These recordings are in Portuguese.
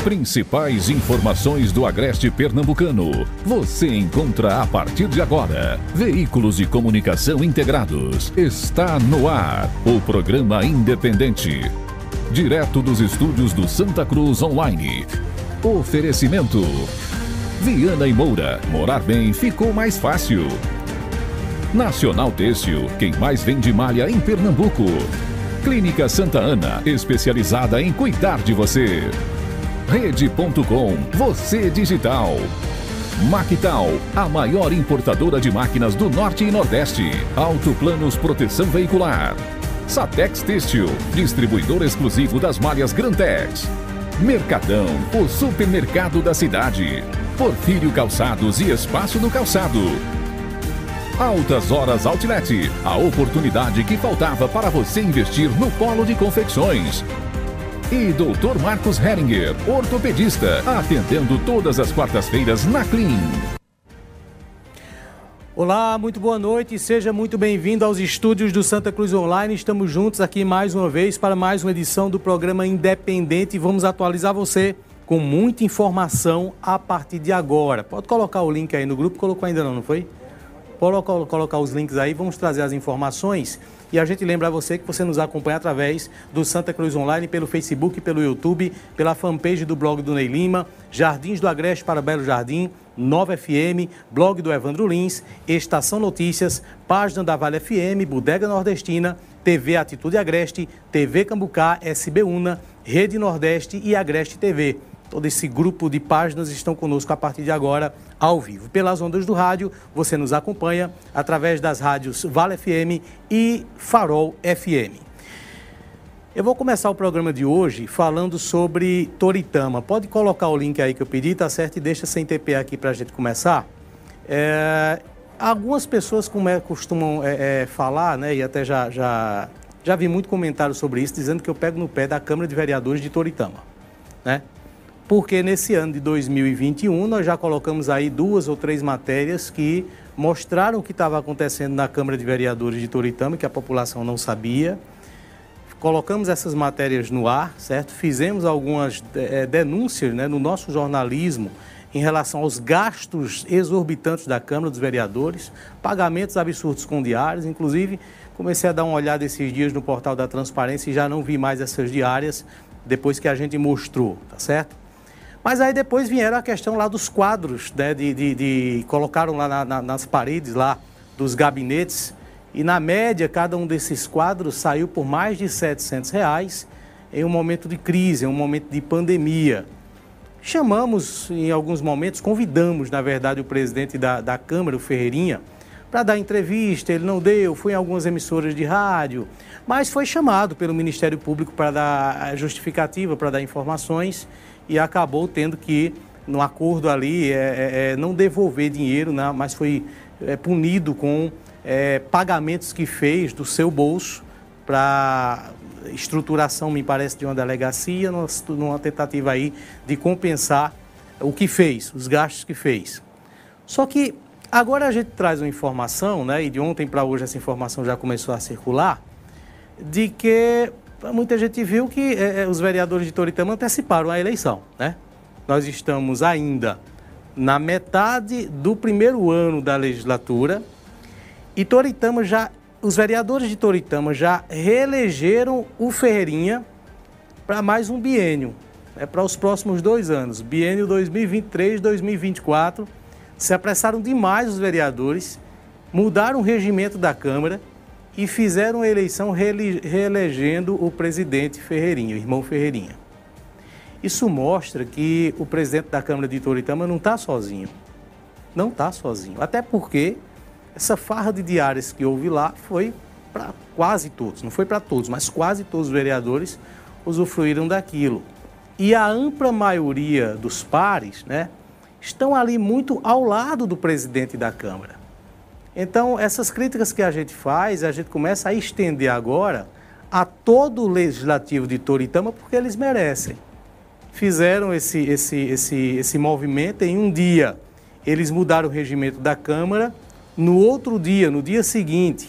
principais informações do Agreste Pernambucano. Você encontra a partir de agora. Veículos de comunicação integrados. Está no ar. O programa independente. Direto dos estúdios do Santa Cruz Online. Oferecimento. Viana e Moura. Morar bem ficou mais fácil. Nacional Têxtil. Quem mais vende malha em Pernambuco. Clínica Santa Ana, especializada em cuidar de você. Rede.com, você digital. Mactal, a maior importadora de máquinas do Norte e Nordeste. Autoplanos Proteção Veicular. Satex Têxtil, distribuidor exclusivo das malhas Grantex. Mercadão, o supermercado da cidade. Porfírio Calçados e Espaço do Calçado. Altas Horas Outlet, a oportunidade que faltava para você investir no polo de confecções. E Dr. Marcos Heringer, ortopedista, atendendo todas as quartas-feiras na Clean. Olá, muito boa noite e seja muito bem-vindo aos estúdios do Santa Cruz Online. Estamos juntos aqui mais uma vez para mais uma edição do programa Independente e vamos atualizar você com muita informação a partir de agora. Pode colocar o link aí no grupo, colocou ainda não, não foi? Coloca, colocar os links aí, vamos trazer as informações. E a gente lembra a você que você nos acompanha através do Santa Cruz Online, pelo Facebook, pelo YouTube, pela fanpage do blog do Ney Lima, Jardins do Agreste para Belo Jardim, Nova FM, blog do Evandro Lins, Estação Notícias, página da Vale FM, Bodega Nordestina, TV Atitude Agreste, TV Cambucá, SB Una, Rede Nordeste e Agreste TV. Todo esse grupo de páginas estão conosco a partir de agora, ao vivo. Pelas ondas do rádio, você nos acompanha através das rádios Vale FM e Farol FM. Eu vou começar o programa de hoje falando sobre Toritama. Pode colocar o link aí que eu pedi, tá certo? E deixa sem TP aqui para a gente começar. É, algumas pessoas como é, costumam é, é, falar, né, e até já, já, já vi muito comentário sobre isso, dizendo que eu pego no pé da Câmara de Vereadores de Toritama. Né? Porque nesse ano de 2021 nós já colocamos aí duas ou três matérias que mostraram o que estava acontecendo na Câmara de Vereadores de Toritama, que a população não sabia. Colocamos essas matérias no ar, certo? Fizemos algumas é, denúncias né, no nosso jornalismo em relação aos gastos exorbitantes da Câmara dos Vereadores, pagamentos absurdos com diários, inclusive comecei a dar uma olhada esses dias no portal da transparência e já não vi mais essas diárias depois que a gente mostrou, tá certo? Mas aí depois vieram a questão lá dos quadros, né? De, de, de colocaram lá na, na, nas paredes lá dos gabinetes e na média cada um desses quadros saiu por mais de 700 reais em um momento de crise, em um momento de pandemia. Chamamos em alguns momentos, convidamos na verdade o presidente da, da Câmara, o Ferreirinha, para dar entrevista, ele não deu, foi em algumas emissoras de rádio, mas foi chamado pelo Ministério Público para dar justificativa, para dar informações e acabou tendo que, no acordo ali, é, é, é, não devolver dinheiro, né, mas foi é, punido com é, pagamentos que fez do seu bolso para estruturação, me parece, de uma delegacia, numa tentativa aí de compensar o que fez, os gastos que fez. Só que agora a gente traz uma informação, né, e de ontem para hoje essa informação já começou a circular, de que muita gente viu que é, os vereadores de Toritama anteciparam a eleição, né? Nós estamos ainda na metade do primeiro ano da legislatura e Toritama já, os vereadores de Toritama já reelegeram o Ferreirinha para mais um biênio, é para os próximos dois anos, biênio 2023-2024. Se apressaram demais os vereadores, mudaram o regimento da Câmara e fizeram a eleição reelegendo o presidente Ferreirinha, o irmão Ferreirinha. Isso mostra que o presidente da Câmara de Toritama não está sozinho. Não está sozinho. Até porque essa farra de diárias que houve lá foi para quase todos, não foi para todos, mas quase todos os vereadores usufruíram daquilo. E a ampla maioria dos pares né, estão ali muito ao lado do presidente da Câmara. Então, essas críticas que a gente faz, a gente começa a estender agora a todo o legislativo de Toritama, porque eles merecem. Fizeram esse, esse, esse, esse movimento em um dia. Eles mudaram o regimento da Câmara. No outro dia, no dia seguinte,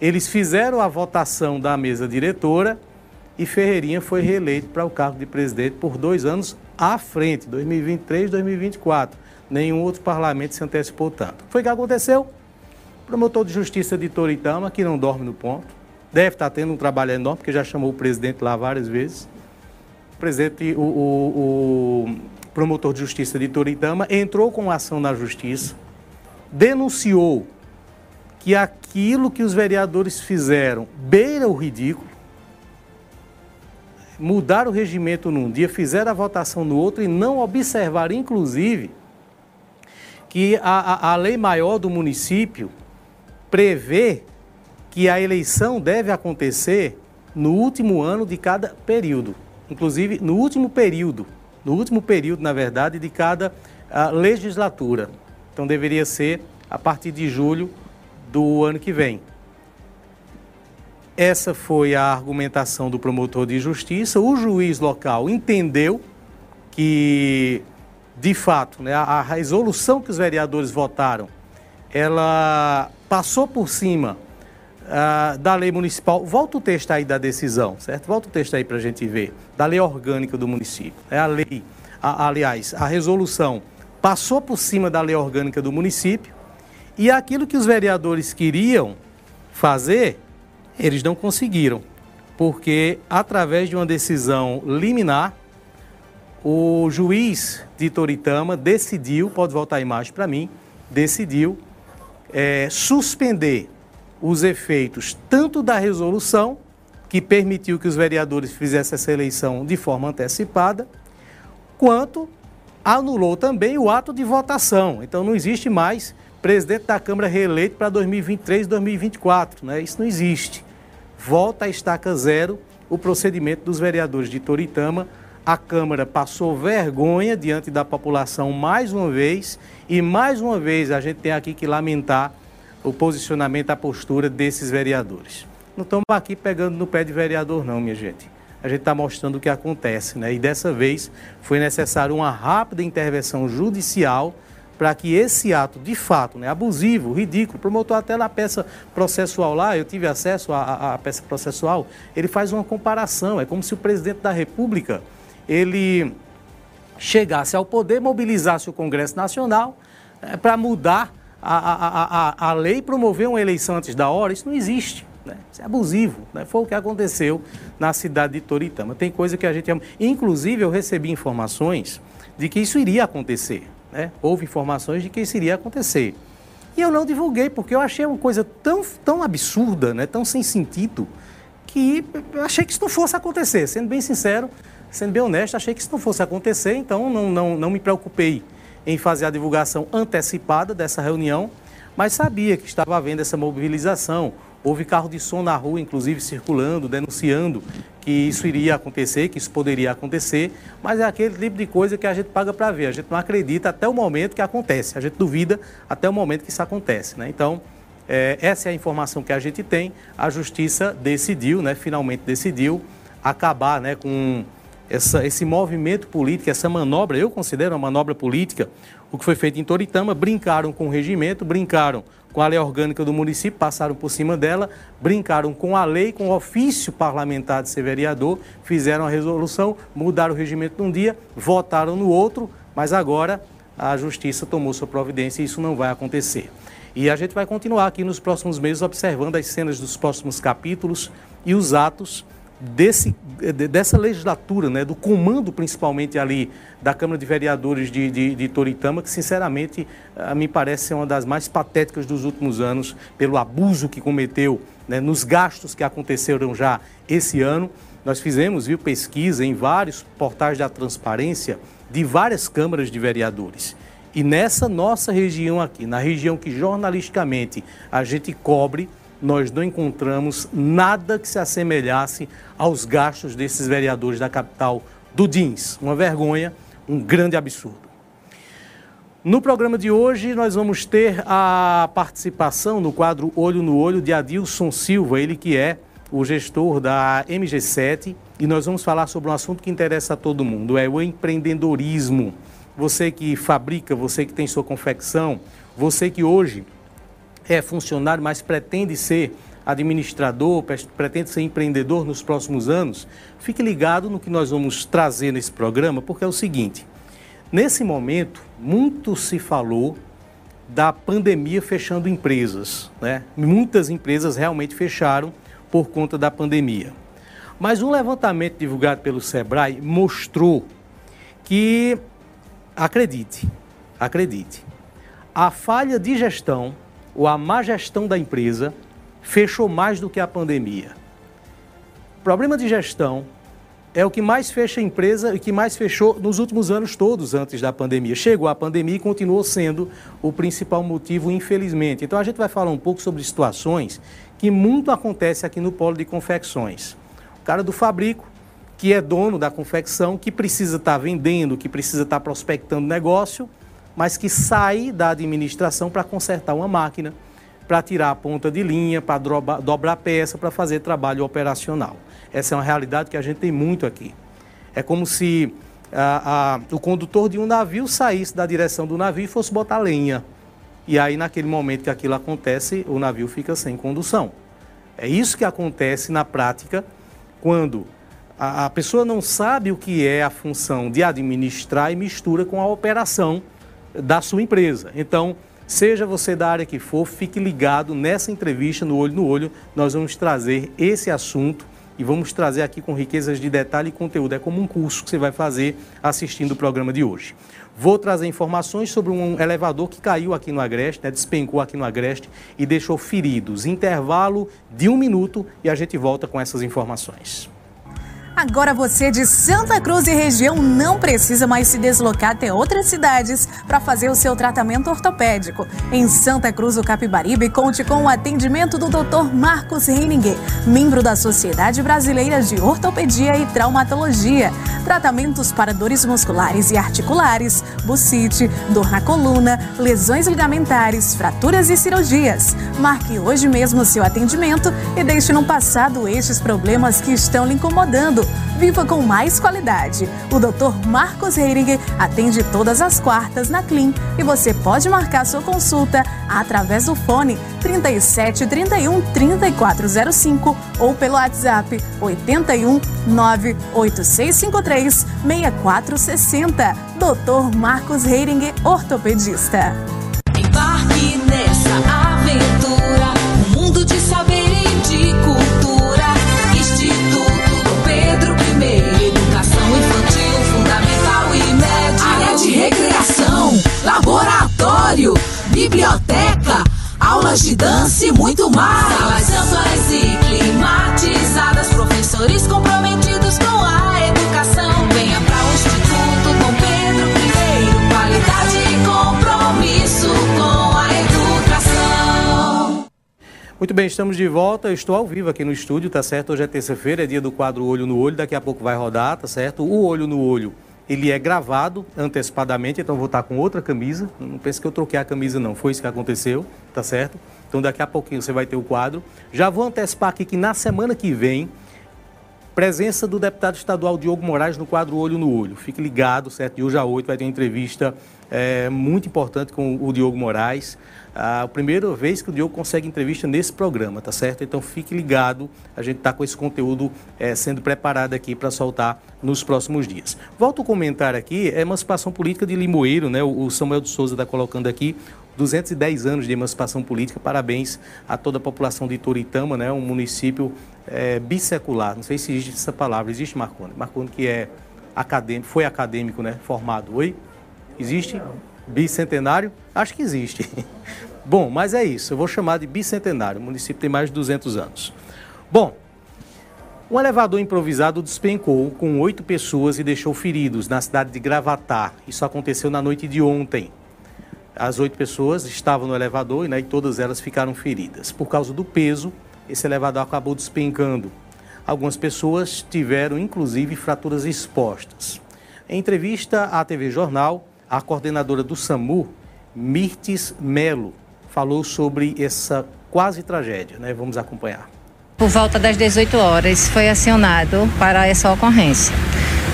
eles fizeram a votação da mesa diretora e Ferreirinha foi reeleito para o cargo de presidente por dois anos à frente, 2023 e 2024. Nenhum outro parlamento se antecipou tanto. Foi o que aconteceu? Promotor de justiça de Toritama, que não dorme no ponto, deve estar tendo um trabalho enorme, porque já chamou o presidente lá várias vezes. O presidente, o, o, o promotor de justiça de Toritama entrou com ação na justiça, denunciou que aquilo que os vereadores fizeram beira o ridículo, mudar o regimento num dia, fizeram a votação no outro e não observaram, inclusive, que a, a, a lei maior do município prevê que a eleição deve acontecer no último ano de cada período, inclusive no último período, no último período, na verdade, de cada uh, legislatura. Então deveria ser a partir de julho do ano que vem. Essa foi a argumentação do promotor de justiça. O juiz local entendeu que, de fato, né, a resolução que os vereadores votaram, ela passou por cima uh, da lei municipal. Volta o texto aí da decisão, certo? Volta o texto aí para a gente ver. Da lei orgânica do município. É a lei, a, aliás, a resolução passou por cima da lei orgânica do município e aquilo que os vereadores queriam fazer eles não conseguiram, porque através de uma decisão liminar, o juiz de Toritama decidiu, pode voltar a imagem para mim, decidiu é, suspender os efeitos tanto da resolução, que permitiu que os vereadores fizessem essa eleição de forma antecipada, quanto anulou também o ato de votação. Então não existe mais presidente da Câmara reeleito para 2023 e 2024, né? Isso não existe volta a estaca zero o procedimento dos vereadores de Toritama. A Câmara passou vergonha diante da população mais uma vez e mais uma vez a gente tem aqui que lamentar o posicionamento, a postura desses vereadores. Não estamos aqui pegando no pé de vereador, não, minha gente. A gente está mostrando o que acontece, né? E dessa vez foi necessário uma rápida intervenção judicial para que esse ato, de fato, né, abusivo, ridículo, promotor até na peça processual lá, eu tive acesso à, à peça processual, ele faz uma comparação, é como se o presidente da República, ele chegasse ao poder, mobilizasse o Congresso Nacional é, para mudar a, a, a, a lei promover uma eleição antes da hora, isso não existe. Né? Isso é abusivo. Né? Foi o que aconteceu na cidade de Toritama. Tem coisa que a gente ama. Inclusive, eu recebi informações de que isso iria acontecer. Né? Houve informações de que isso iria acontecer. E eu não divulguei, porque eu achei uma coisa tão, tão absurda, né? tão sem sentido, que eu achei que isso não fosse acontecer. Sendo bem sincero, sendo bem honesto, achei que isso não fosse acontecer, então não, não, não me preocupei em fazer a divulgação antecipada dessa reunião, mas sabia que estava havendo essa mobilização. Houve carro de som na rua, inclusive circulando, denunciando que isso iria acontecer, que isso poderia acontecer, mas é aquele tipo de coisa que a gente paga para ver. A gente não acredita até o momento que acontece, a gente duvida até o momento que isso acontece. Né? Então, é, essa é a informação que a gente tem. A justiça decidiu, né, finalmente decidiu, acabar né, com essa, esse movimento político, essa manobra, eu considero uma manobra política, o que foi feito em Toritama, brincaram com o regimento, brincaram com a lei orgânica do município, passaram por cima dela, brincaram com a lei, com o ofício parlamentar de ser vereador, fizeram a resolução, mudaram o regimento num dia, votaram no outro, mas agora a justiça tomou sua providência e isso não vai acontecer. E a gente vai continuar aqui nos próximos meses observando as cenas dos próximos capítulos e os atos desse, dessa legislatura, né, do comando principalmente ali da Câmara de Vereadores de, de, de Toritama, que sinceramente a mim parece ser uma das mais patéticas dos últimos anos, pelo abuso que cometeu né, nos gastos que aconteceram já esse ano. Nós fizemos, viu, pesquisa em vários portais da transparência de várias câmaras de vereadores. E nessa nossa região aqui, na região que jornalisticamente a gente cobre, nós não encontramos nada que se assemelhasse aos gastos desses vereadores da capital do DINS. Uma vergonha, um grande absurdo. No programa de hoje, nós vamos ter a participação no quadro Olho no Olho de Adilson Silva, ele que é o gestor da MG7, e nós vamos falar sobre um assunto que interessa a todo mundo, é o empreendedorismo. Você que fabrica, você que tem sua confecção, você que hoje é funcionário, mas pretende ser administrador, pretende ser empreendedor nos próximos anos, fique ligado no que nós vamos trazer nesse programa, porque é o seguinte: nesse momento, muito se falou da pandemia fechando empresas, né? Muitas empresas realmente fecharam por conta da pandemia. Mas um levantamento divulgado pelo Sebrae mostrou que, acredite, acredite, a falha de gestão ou a má gestão da empresa fechou mais do que a pandemia. Problema de gestão é o que mais fecha a empresa e que mais fechou nos últimos anos todos antes da pandemia. Chegou a pandemia e continuou sendo o principal motivo, infelizmente. Então a gente vai falar um pouco sobre situações que muito acontece aqui no polo de confecções. O cara do fabrico, que é dono da confecção, que precisa estar tá vendendo, que precisa estar tá prospectando negócio, mas que sai da administração para consertar uma máquina, para tirar a ponta de linha, para dobrar peça, para fazer trabalho operacional. Essa é uma realidade que a gente tem muito aqui. É como se o condutor de um navio saísse da direção do navio e fosse botar lenha. E aí, naquele momento que aquilo acontece, o navio fica sem condução. É isso que acontece na prática quando a pessoa não sabe o que é a função de administrar e mistura com a operação da sua empresa. Então, seja você da área que for, fique ligado nessa entrevista no Olho no Olho. Nós vamos trazer esse assunto e vamos trazer aqui com riquezas de detalhe e conteúdo. É como um curso que você vai fazer assistindo o programa de hoje. Vou trazer informações sobre um elevador que caiu aqui no Agreste, né, despencou aqui no Agreste e deixou feridos. Intervalo de um minuto e a gente volta com essas informações. Agora você de Santa Cruz e região não precisa mais se deslocar até outras cidades para fazer o seu tratamento ortopédico. Em Santa Cruz, o Capibaribe, conte com o atendimento do Dr. Marcos Reininger, membro da Sociedade Brasileira de Ortopedia e Traumatologia. Tratamentos para dores musculares e articulares, bucite, dor na coluna, lesões ligamentares, fraturas e cirurgias. Marque hoje mesmo seu atendimento e deixe no passado estes problemas que estão lhe incomodando. Viva com mais qualidade. O Dr. Marcos Heiringer atende todas as quartas na Clean e você pode marcar sua consulta através do fone 37 31 3405 ou pelo WhatsApp 81 98653 6460. Dr. Marcos Heiringer, ortopedista. Embarque nessa aventura, um mundo de saber biblioteca, aulas de dança e muito mais. Salas amplas e climatizadas, professores comprometidos com a educação. Venha para o Instituto Dom Pedro I, qualidade e compromisso com a educação. Muito bem, estamos de volta. Eu estou ao vivo aqui no estúdio, tá certo? Hoje é terça-feira, é dia do quadro Olho no Olho. Daqui a pouco vai rodar, tá certo? O Olho no Olho, ele é gravado antecipadamente, então vou estar com outra camisa. Não pense que eu troquei a camisa, não. Foi isso que aconteceu, tá certo? Então daqui a pouquinho você vai ter o quadro. Já vou antecipar aqui que na semana que vem, presença do deputado estadual Diogo Moraes no quadro Olho no Olho. Fique ligado, certo? De hoje a 8 vai ter uma entrevista é, muito importante com o Diogo Moraes. A primeira vez que o Diogo consegue entrevista nesse programa, tá certo? Então fique ligado, a gente está com esse conteúdo é, sendo preparado aqui para soltar nos próximos dias. Volto a comentar aqui, é emancipação política de Limoeiro, né? O Samuel de Souza está colocando aqui 210 anos de emancipação política. Parabéns a toda a população de Toritama, né? Um município é, bissecular. Não sei se existe essa palavra. Existe Marconi? Marconi que é acadêmico, foi acadêmico, né? Formado. Oi? Existe? Bicentenário? Acho que existe. Bom, mas é isso. Eu vou chamar de bicentenário. O município tem mais de 200 anos. Bom, um elevador improvisado despencou com oito pessoas e deixou feridos na cidade de Gravatar. Isso aconteceu na noite de ontem. As oito pessoas estavam no elevador né, e todas elas ficaram feridas. Por causa do peso, esse elevador acabou despencando. Algumas pessoas tiveram, inclusive, fraturas expostas. Em entrevista à TV Jornal, a coordenadora do SAMU, Mirtes Melo, falou sobre essa quase tragédia. Né? Vamos acompanhar. Por volta das 18 horas, foi acionado para essa ocorrência.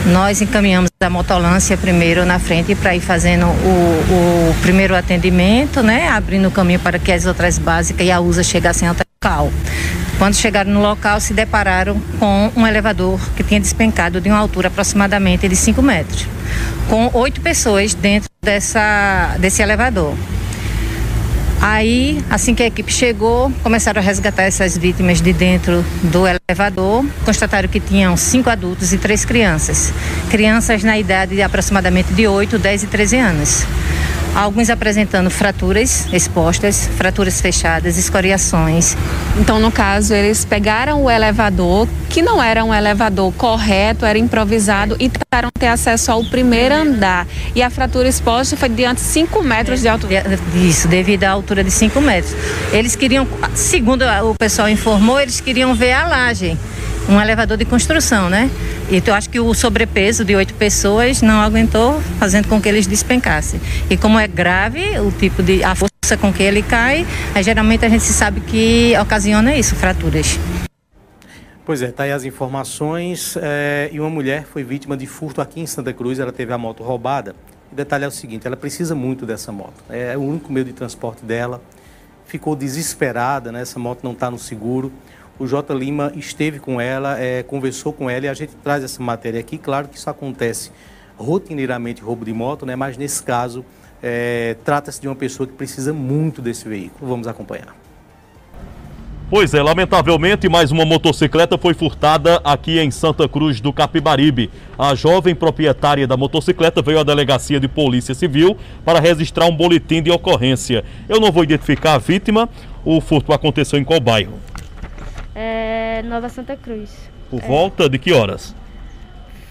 Nós encaminhamos a motolância primeiro na frente para ir fazendo o, o, primeiro atendimento, né? Abrindo o caminho para que as outras básicas e a USA chegassem até o local. Quando chegaram no local, se depararam com um elevador que tinha despencado de uma altura aproximadamente de 5 metros, com oito pessoas dentro dessa, desse elevador. Aí, assim que a equipe chegou, começaram a resgatar essas vítimas de dentro do elevador. Constataram que tinham cinco adultos e três crianças. Crianças na idade de aproximadamente de 8, 10 e 13 anos alguns apresentando fraturas expostas, fraturas fechadas, escoriações. Então, no caso, eles pegaram o elevador, que não era um elevador correto, era improvisado, e tentaram ter acesso ao primeiro andar. E a fratura exposta foi diante de 5 metros de altura. Isso, devido à altura de 5 metros. Eles queriam, segundo o pessoal informou, eles queriam ver a laje um elevador de construção, né? E eu acho que o sobrepeso de oito pessoas não aguentou, fazendo com que eles despencassem. E como é grave o tipo de a força com que ele cai, aí, geralmente a gente sabe que ocasiona isso, fraturas. Pois é, tá aí as informações. É, e uma mulher foi vítima de furto aqui em Santa Cruz, ela teve a moto roubada. O detalhe é o seguinte, ela precisa muito dessa moto. É o único meio de transporte dela. Ficou desesperada, né? Essa moto não está no seguro o J. Lima esteve com ela, é, conversou com ela e a gente traz essa matéria aqui. Claro que isso acontece rotineiramente, roubo de moto, né? mas nesse caso é, trata-se de uma pessoa que precisa muito desse veículo. Vamos acompanhar. Pois é, lamentavelmente mais uma motocicleta foi furtada aqui em Santa Cruz do Capibaribe. A jovem proprietária da motocicleta veio à delegacia de polícia civil para registrar um boletim de ocorrência. Eu não vou identificar a vítima, o furto aconteceu em qual bairro? É, Nova Santa Cruz. Por é. volta de que horas?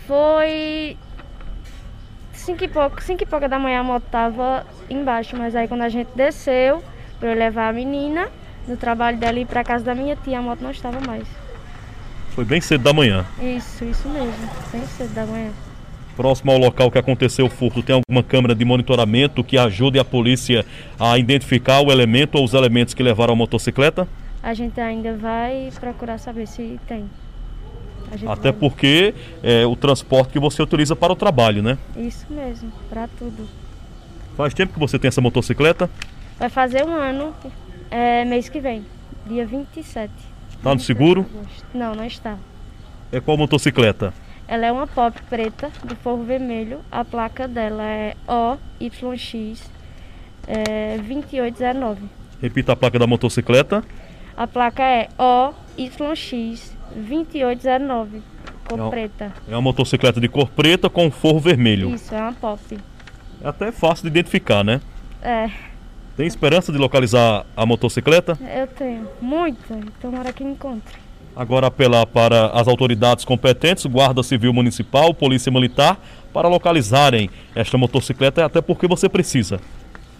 Foi cinco e pouco, cinco e pouca da manhã a moto tava embaixo, mas aí quando a gente desceu para eu levar a menina no trabalho dela e para casa da minha tia, a moto não estava mais. Foi bem cedo da manhã. Isso, isso mesmo, bem cedo da manhã. Próximo ao local que aconteceu o furto, tem alguma câmera de monitoramento que ajude a polícia a identificar o elemento ou os elementos que levaram a motocicleta? A gente ainda vai procurar saber se tem. Até vai... porque é o transporte que você utiliza para o trabalho, né? Isso mesmo, para tudo. Faz tempo que você tem essa motocicleta? Vai fazer um ano, é, mês que vem, dia 27. Está no seguro? Não, não está. É qual motocicleta? Ela é uma pop preta de forro vermelho. A placa dela é OYX é, 2819. Repita a placa da motocicleta. A placa é OYX 2809, cor é preta. É uma motocicleta de cor preta com forro vermelho. Isso, é uma pop. É até fácil de identificar, né? É. Tem esperança de localizar a motocicleta? Eu tenho, muita. Tomara que encontre. Agora apelar para as autoridades competentes, Guarda Civil Municipal, Polícia Militar, para localizarem esta motocicleta, até porque você precisa.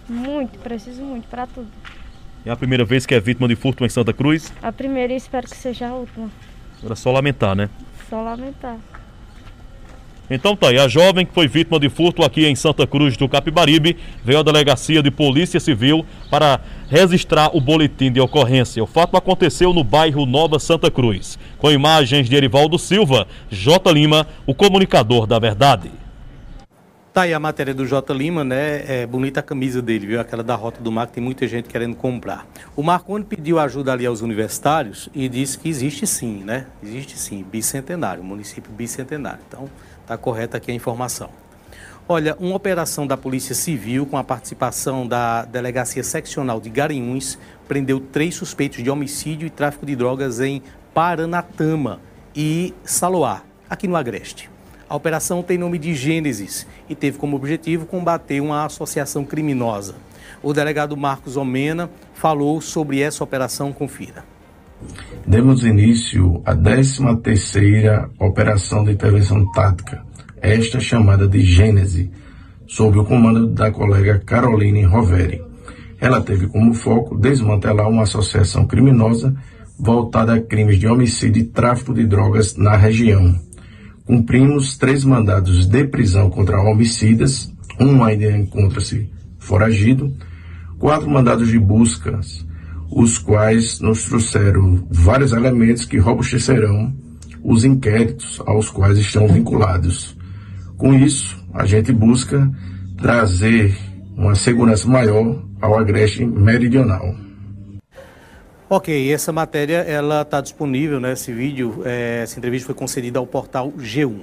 Muito, preciso muito, para tudo. É a primeira vez que é vítima de furto em Santa Cruz? A primeira e espero que seja a última. Era só lamentar, né? Só lamentar. Então tá aí, a jovem que foi vítima de furto aqui em Santa Cruz do Capibaribe veio à delegacia de Polícia Civil para registrar o boletim de ocorrência. O fato aconteceu no bairro Nova Santa Cruz. Com imagens de Erivaldo Silva, J. Lima, o comunicador da verdade. Tá aí a matéria do J. Lima, né? É bonita a camisa dele, viu? Aquela da Rota do Mar, que tem muita gente querendo comprar. O Marconi pediu ajuda ali aos universitários e disse que existe sim, né? Existe sim, bicentenário, município bicentenário. Então, tá correta aqui a informação. Olha, uma operação da Polícia Civil com a participação da Delegacia Seccional de Garanhuns prendeu três suspeitos de homicídio e tráfico de drogas em Paranatama e Saloá, aqui no Agreste. A operação tem nome de Gênesis e teve como objetivo combater uma associação criminosa. O delegado Marcos Omena falou sobre essa operação. Confira. Demos início à 13ª Operação de Intervenção Tática, esta chamada de Gênese, sob o comando da colega Caroline Roveri. Ela teve como foco desmantelar uma associação criminosa voltada a crimes de homicídio e tráfico de drogas na região, cumprimos três mandados de prisão contra homicidas, um ainda encontra-se foragido, quatro mandados de buscas, os quais nos trouxeram vários elementos que robustecerão os inquéritos aos quais estão vinculados. Com isso, a gente busca trazer uma segurança maior ao agreste meridional. Ok, essa matéria ela está disponível, né? Esse vídeo, é, essa entrevista foi concedida ao portal G1.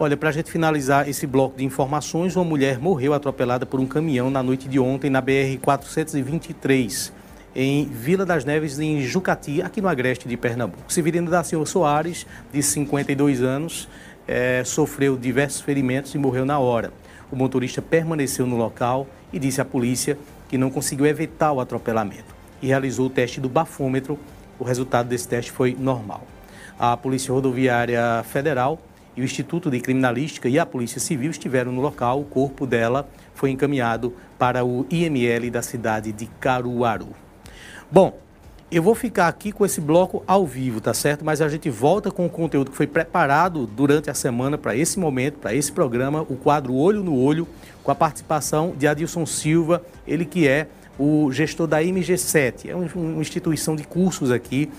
Olha, para a gente finalizar esse bloco de informações, uma mulher morreu atropelada por um caminhão na noite de ontem na BR 423 em Vila das Neves, em Jucati, aqui no agreste de Pernambuco. Severino da Silva Soares, de 52 anos, é, sofreu diversos ferimentos e morreu na hora. O motorista permaneceu no local e disse à polícia que não conseguiu evitar o atropelamento e realizou o teste do bafômetro. O resultado desse teste foi normal. A Polícia Rodoviária Federal e o Instituto de Criminalística e a Polícia Civil estiveram no local. O corpo dela foi encaminhado para o IML da cidade de Caruaru. Bom, eu vou ficar aqui com esse bloco ao vivo, tá certo? Mas a gente volta com o conteúdo que foi preparado durante a semana para esse momento, para esse programa, o quadro Olho no Olho, com a participação de Adilson Silva, ele que é o gestor da MG7, é uma instituição de cursos aqui.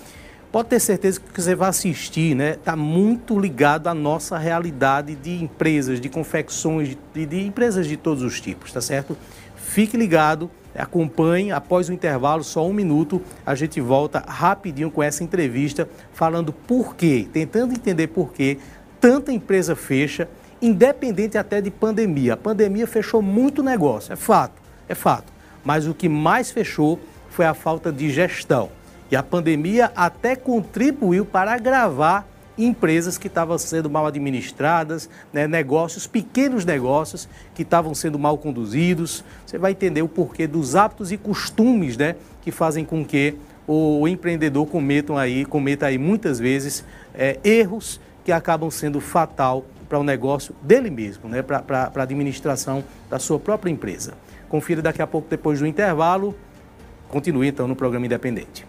Pode ter certeza que você vai assistir, né? Está muito ligado à nossa realidade de empresas, de confecções, de, de empresas de todos os tipos, tá certo? Fique ligado Acompanhe, após o intervalo, só um minuto, a gente volta rapidinho com essa entrevista, falando por quê, tentando entender por que tanta empresa fecha, independente até de pandemia. A pandemia fechou muito negócio, é fato, é fato. Mas o que mais fechou foi a falta de gestão. E a pandemia até contribuiu para agravar empresas que estavam sendo mal administradas, né, negócios, pequenos negócios que estavam sendo mal conduzidos. Você vai entender o porquê dos hábitos e costumes né, que fazem com que o empreendedor cometam aí, cometa aí muitas vezes é, erros que acabam sendo fatal para o negócio dele mesmo, né, para a administração da sua própria empresa. Confira daqui a pouco, depois do intervalo. Continue então no programa Independente.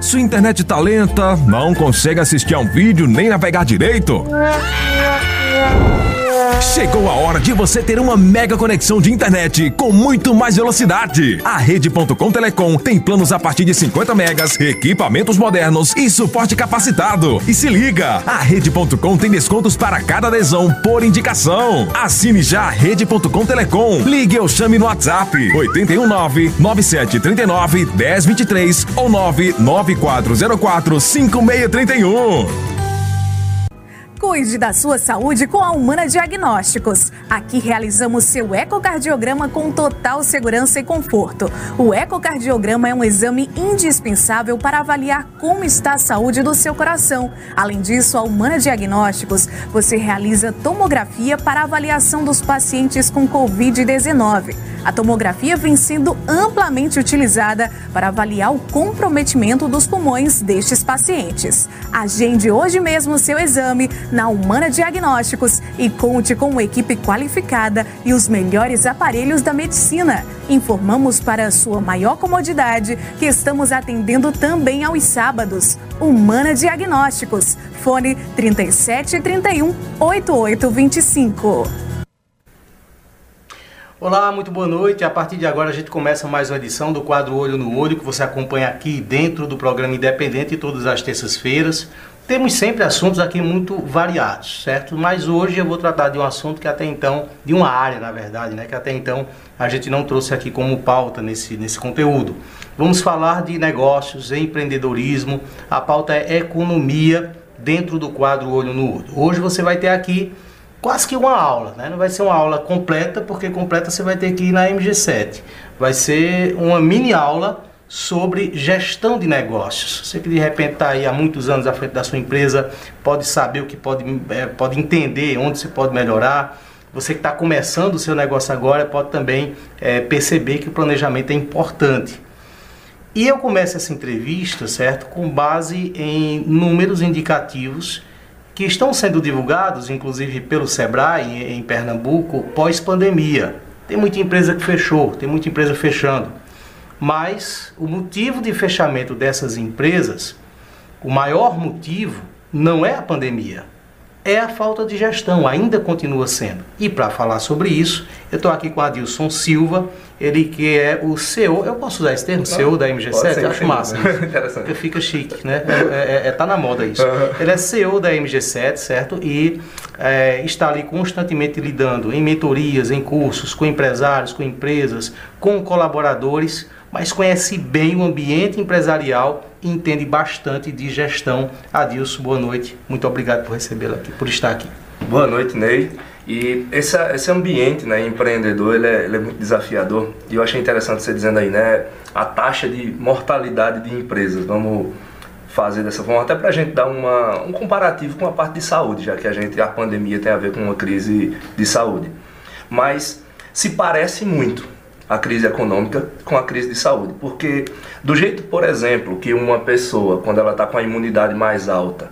Sua internet tá lenta, não consegue assistir a um vídeo nem navegar direito? Chegou a hora de você ter uma mega conexão de internet com muito mais velocidade. A Rede.com Telecom tem planos a partir de 50 megas, equipamentos modernos e suporte capacitado. E se liga, a Rede.com tem descontos para cada adesão por indicação. Assine já a Rede.com Telecom. Ligue ou chame no WhatsApp 819 9739 1023 ou 99404 5631. Cuide da sua saúde com a Humana Diagnósticos. Aqui realizamos seu ecocardiograma com total segurança e conforto. O ecocardiograma é um exame indispensável para avaliar como está a saúde do seu coração. Além disso, a Humana Diagnósticos você realiza tomografia para avaliação dos pacientes com Covid-19. A tomografia vem sendo amplamente utilizada para avaliar o comprometimento dos pulmões destes pacientes. Agende hoje mesmo seu exame na Humana Diagnósticos e conte com uma equipe qualificada e os melhores aparelhos da medicina. Informamos para sua maior comodidade que estamos atendendo também aos sábados. Humana Diagnósticos. Fone 3731 8825. Olá, muito boa noite. A partir de agora a gente começa mais uma edição do quadro Olho no Olho que você acompanha aqui dentro do programa Independente todas as terças-feiras. Temos sempre assuntos aqui muito variados, certo? Mas hoje eu vou tratar de um assunto que até então, de uma área na verdade, né, que até então a gente não trouxe aqui como pauta nesse, nesse conteúdo. Vamos falar de negócios, empreendedorismo, a pauta é economia dentro do quadro Olho no Olho. Hoje você vai ter aqui quase que uma aula, né? Não vai ser uma aula completa, porque completa você vai ter que ir na MG7. Vai ser uma mini aula sobre gestão de negócios. Você que de repente está aí há muitos anos à frente da sua empresa, pode saber o que pode, é, pode entender, onde você pode melhorar. Você que está começando o seu negócio agora pode também é, perceber que o planejamento é importante. E eu começo essa entrevista, certo, com base em números indicativos que estão sendo divulgados, inclusive pelo Sebrae em Pernambuco, pós-pandemia. Tem muita empresa que fechou, tem muita empresa fechando. Mas o motivo de fechamento dessas empresas, o maior motivo, não é a pandemia, é a falta de gestão, ainda continua sendo. E para falar sobre isso, eu estou aqui com Adilson Silva, ele que é o CEO, eu posso usar esse termo, CEO da MG7? Ser, acho massa. Interessante. Porque fica chique, né? É, é, é, tá na moda isso. Uhum. Ele é CEO da MG7, certo? E é, está ali constantemente lidando em mentorias, em cursos, com empresários, com empresas, com colaboradores, mas conhece bem o ambiente empresarial e entende bastante de gestão. Adilson, boa noite. Muito obrigado por recebê-lo aqui, por estar aqui. Boa noite, Ney. E esse, esse ambiente né, empreendedor, ele é, ele é muito desafiador. E eu achei interessante você dizendo aí, né? A taxa de mortalidade de empresas. Vamos fazer dessa forma, até para a gente dar uma, um comparativo com a parte de saúde, já que a gente a pandemia tem a ver com uma crise de saúde. Mas se parece muito a crise econômica com a crise de saúde, porque do jeito, por exemplo, que uma pessoa quando ela está com a imunidade mais alta,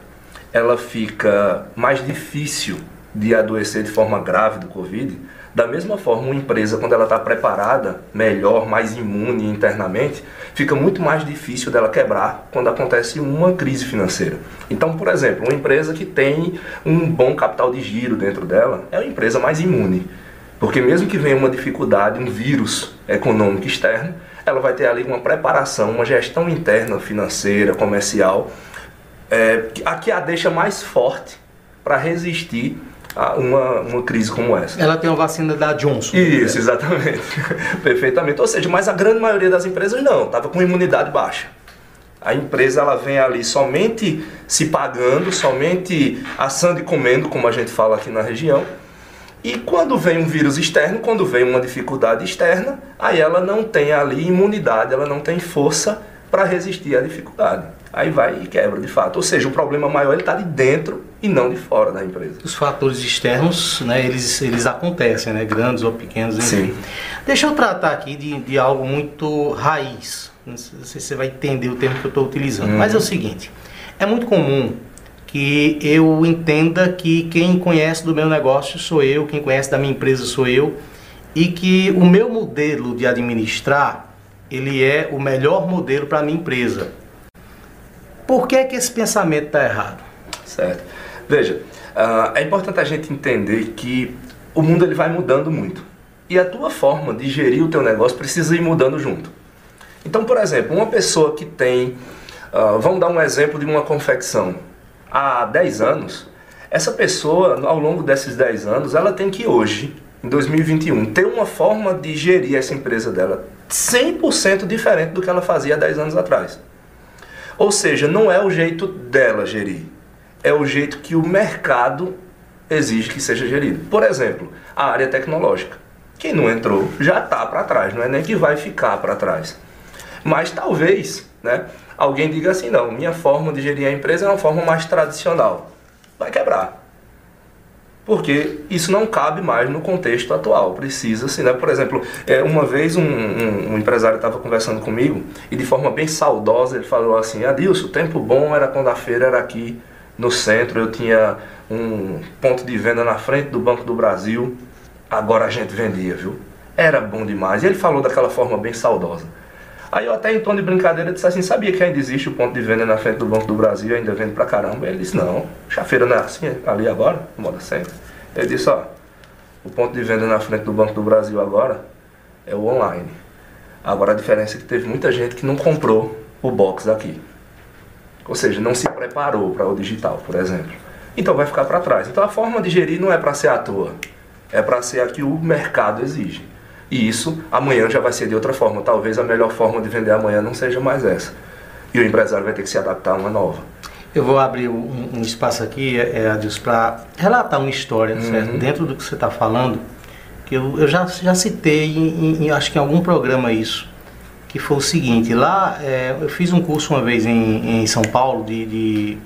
ela fica mais difícil de adoecer de forma grave do Covid, da mesma forma, uma empresa, quando ela está preparada, melhor, mais imune internamente, fica muito mais difícil dela quebrar quando acontece uma crise financeira. Então, por exemplo, uma empresa que tem um bom capital de giro dentro dela é uma empresa mais imune. Porque mesmo que venha uma dificuldade, um vírus econômico externo, ela vai ter ali uma preparação, uma gestão interna financeira, comercial, é, a que a deixa mais forte para resistir uma, uma crise como essa. Ela tem uma vacina da Johnson. Isso, exatamente. Perfeitamente. Ou seja, mas a grande maioria das empresas não, estava com imunidade baixa. A empresa ela vem ali somente se pagando, somente assando e comendo, como a gente fala aqui na região. E quando vem um vírus externo, quando vem uma dificuldade externa, aí ela não tem ali imunidade, ela não tem força para resistir à dificuldade aí vai e quebra de fato. Ou seja, o problema maior está de dentro e não de fora da empresa. Os fatores externos, né, eles, eles acontecem, né, grandes ou pequenos. Enfim. Sim. Deixa eu tratar aqui de, de algo muito raiz. Não sei se você vai entender o termo que eu estou utilizando. Hum. Mas é o seguinte, é muito comum que eu entenda que quem conhece do meu negócio sou eu, quem conhece da minha empresa sou eu, e que o meu modelo de administrar, ele é o melhor modelo para a minha empresa. Por que, que esse pensamento está errado? Certo. Veja, uh, é importante a gente entender que o mundo ele vai mudando muito. E a tua forma de gerir o teu negócio precisa ir mudando junto. Então, por exemplo, uma pessoa que tem, uh, vamos dar um exemplo de uma confecção, há 10 anos, essa pessoa, ao longo desses 10 anos, ela tem que hoje, em 2021, ter uma forma de gerir essa empresa dela 100% diferente do que ela fazia há 10 anos atrás. Ou seja, não é o jeito dela gerir, é o jeito que o mercado exige que seja gerido. Por exemplo, a área tecnológica. Quem não entrou já está para trás, não é nem que vai ficar para trás. Mas talvez né, alguém diga assim: não, minha forma de gerir a empresa é uma forma mais tradicional. Vai quebrar porque isso não cabe mais no contexto atual. Precisa-se, né? Por exemplo, é, uma vez um, um, um empresário estava conversando comigo e de forma bem saudosa ele falou assim: Adilson, o tempo bom era quando a feira era aqui no centro, eu tinha um ponto de venda na frente do Banco do Brasil, agora a gente vendia, viu? Era bom demais. E ele falou daquela forma bem saudosa. Aí eu até em tom de brincadeira disse assim, sabia que ainda existe o ponto de venda na frente do Banco do Brasil, ainda vende pra caramba? Ele disse, não, chafeira não é assim, é ali agora, moda sempre. Ele disse, ó, o ponto de venda na frente do Banco do Brasil agora é o online. Agora a diferença é que teve muita gente que não comprou o box aqui. Ou seja, não se preparou para o digital, por exemplo. Então vai ficar para trás. Então a forma de gerir não é para ser à toa, é para ser a que o mercado exige. E isso amanhã já vai ser de outra forma. Talvez a melhor forma de vender amanhã não seja mais essa. E o empresário vai ter que se adaptar a uma nova. Eu vou abrir um, um espaço aqui, é, é Adilson, para relatar uma história, uhum. certo? Dentro do que você está falando, que eu, eu já, já citei, em, em, acho que em algum programa isso, que foi o seguinte, lá é, eu fiz um curso uma vez em, em São Paulo de, de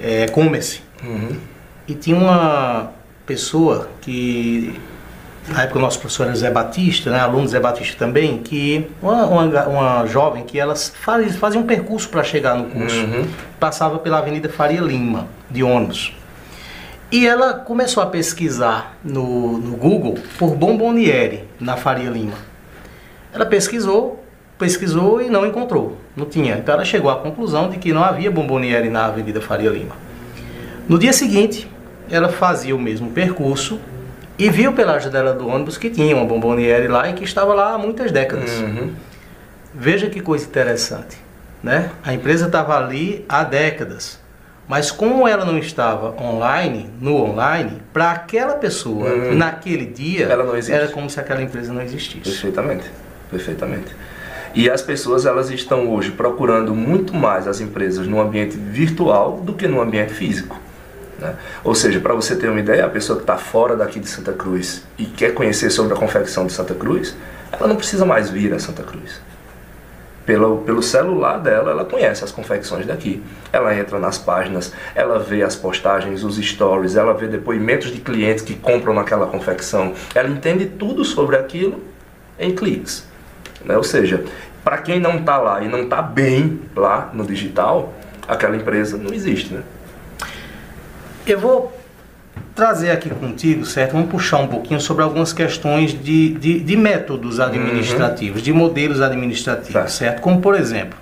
é, commerce, uhum. e tinha uma pessoa que na época o nosso professor era Zé Batista, né, aluno Zé Batista também, que uma, uma, uma jovem que elas faz, fazia um percurso para chegar no curso, uhum. passava pela Avenida Faria Lima, de ônibus. E ela começou a pesquisar no, no Google por Bomboniere, na Faria Lima. Ela pesquisou, pesquisou e não encontrou, não tinha. Então ela chegou à conclusão de que não havia Bomboniere na Avenida Faria Lima. No dia seguinte, ela fazia o mesmo percurso, e viu pela janela do ônibus que tinha uma bomboniere lá e que estava lá há muitas décadas. Uhum. Veja que coisa interessante. Né? A empresa estava ali há décadas. Mas como ela não estava online, no online, para aquela pessoa, uhum. naquele dia, era como se aquela empresa não existisse. Perfeitamente. Perfeitamente. E as pessoas elas estão hoje procurando muito mais as empresas no ambiente virtual do que no ambiente físico. Né? Ou seja, para você ter uma ideia, a pessoa que está fora daqui de Santa Cruz e quer conhecer sobre a confecção de Santa Cruz, ela não precisa mais vir a Santa Cruz. Pelo, pelo celular dela, ela conhece as confecções daqui. Ela entra nas páginas, ela vê as postagens, os stories, ela vê depoimentos de clientes que compram naquela confecção. Ela entende tudo sobre aquilo em cliques. Né? Ou seja, para quem não está lá e não está bem lá no digital, aquela empresa não existe. Né? Eu vou trazer aqui contigo, certo? Vamos puxar um pouquinho sobre algumas questões de, de, de métodos administrativos, uhum. de modelos administrativos, certo. certo? Como, por exemplo,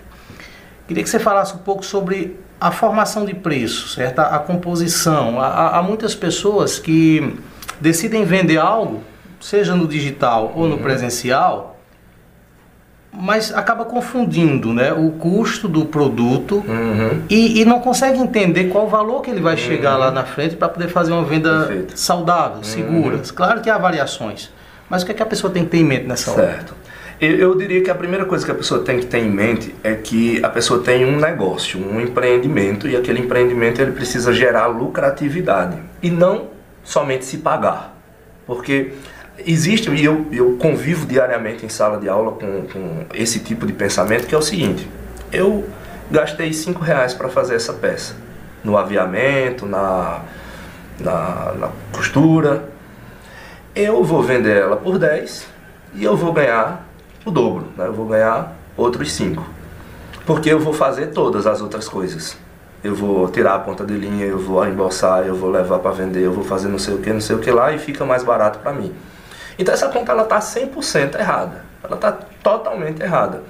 queria que você falasse um pouco sobre a formação de preço, certo? A, a composição. Há, há, muitas pessoas que decidem vender algo, seja no digital ou no uhum. presencial, mas acaba confundindo né, o custo do produto uhum. e, e, não consegue entender qual o valor que ele vai uhum. chegar lá na frente para poder fazer uma venda Perfeito. saudável, uhum. segura. Claro que há variações, mas o que, é que a pessoa tem que ter em mente nessa certo. hora? Certo. Eu diria que a primeira coisa que a pessoa tem que ter em mente é que a pessoa tem um negócio, um empreendimento, e aquele empreendimento ele precisa gerar lucratividade e não somente se pagar. Porque existe, e eu, eu convivo diariamente em sala de aula com, com esse tipo de pensamento, que é o seguinte: eu gastei 5 reais para fazer essa peça, no aviamento, na, na, na, costura. Eu vou vender ela por 10 e eu vou ganhar o dobro, né? eu vou ganhar outros 5. Porque eu vou fazer todas as outras coisas. Eu vou tirar a ponta de linha, eu vou embolsar, eu vou levar para vender, eu vou fazer não sei o que, não sei o que lá e fica mais barato para mim. Então essa conta ela está 100% errada. Ela está totalmente errada.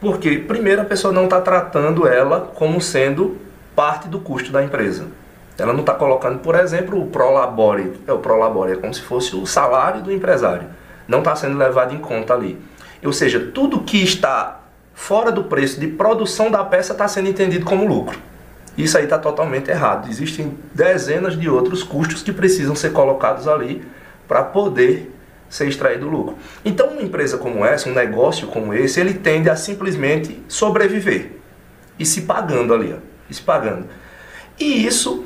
Porque, primeiro, a pessoa não está tratando ela como sendo parte do custo da empresa. Ela não está colocando, por exemplo, o prolabore. É o prolabore, é como se fosse o salário do empresário. Não está sendo levado em conta ali. Ou seja, tudo que está fora do preço de produção da peça está sendo entendido como lucro. Isso aí está totalmente errado. Existem dezenas de outros custos que precisam ser colocados ali para poder ser extraído lucro. Então, uma empresa como essa, um negócio como esse, ele tende a simplesmente sobreviver e se pagando ali, ó, e se pagando. E isso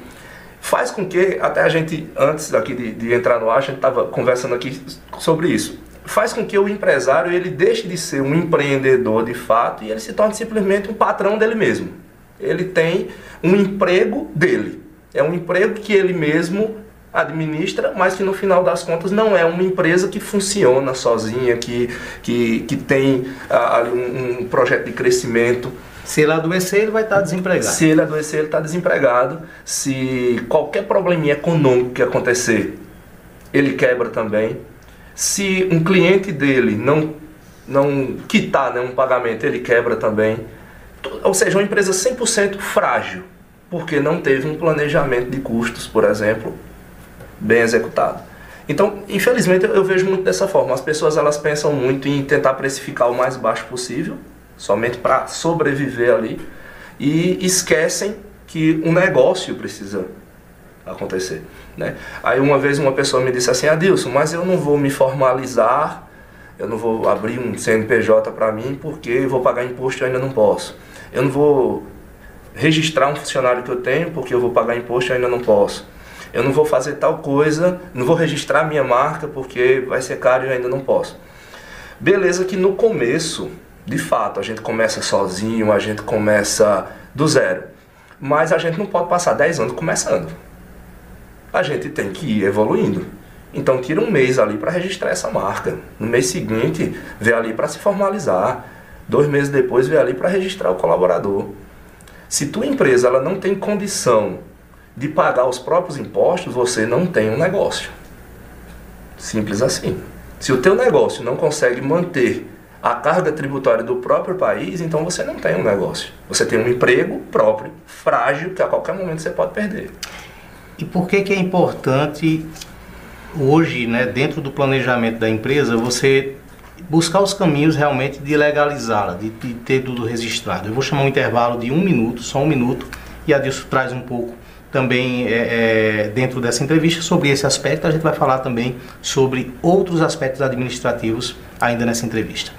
faz com que, até a gente, antes daqui de, de entrar no ar, a gente estava conversando aqui sobre isso, faz com que o empresário ele deixe de ser um empreendedor de fato e ele se torne simplesmente um patrão dele mesmo. Ele tem um emprego dele. É um emprego que ele mesmo administra, mas que no final das contas não é uma empresa que funciona sozinha, que, que, que tem ah, ali um, um, projeto de crescimento. Se ele adoecer, ele vai estar desempregado. Se ele adoecer, ele está desempregado. Se qualquer probleminha econômico que acontecer, ele quebra também. Se um cliente dele não, não quitar né, um pagamento, ele quebra também. Ou seja, uma empresa 100% frágil, porque não teve um planejamento de custos, por exemplo, bem executado. Então, infelizmente, eu vejo muito dessa forma. As pessoas elas pensam muito em tentar precificar o mais baixo possível, somente para sobreviver ali, e esquecem que um negócio precisa acontecer. Né? Aí uma vez uma pessoa me disse assim, Adilson, mas eu não vou me formalizar, eu não vou abrir um CNPJ para mim porque vou pagar imposto e ainda não posso. Eu não vou registrar um funcionário que eu tenho porque eu vou pagar imposto e ainda não posso eu não vou fazer tal coisa, não vou registrar minha marca porque vai ser caro e eu ainda não posso. Beleza que no começo, de fato, a gente começa sozinho, a gente começa do zero. Mas a gente não pode passar 10 anos começando. A gente tem que ir evoluindo. Então tira um mês ali para registrar essa marca. No mês seguinte, vê ali para se formalizar. Dois meses depois, vê ali para registrar o colaborador. Se tua empresa ela não tem condição de pagar os próprios impostos, você não tem um negócio. Simples assim. Se o teu negócio não consegue manter a carga tributária do próprio país, então você não tem um negócio. Você tem um emprego próprio, frágil, que a qualquer momento você pode perder. E por que, que é importante hoje, né, dentro do planejamento da empresa, você buscar os caminhos realmente de legalizá-la, de, de, ter tudo registrado? Eu vou chamar um intervalo de um minuto, só um minuto, e a disso traz um pouco também é, é, dentro dessa entrevista sobre esse aspecto. A gente vai falar também sobre outros aspectos administrativos ainda nessa entrevista.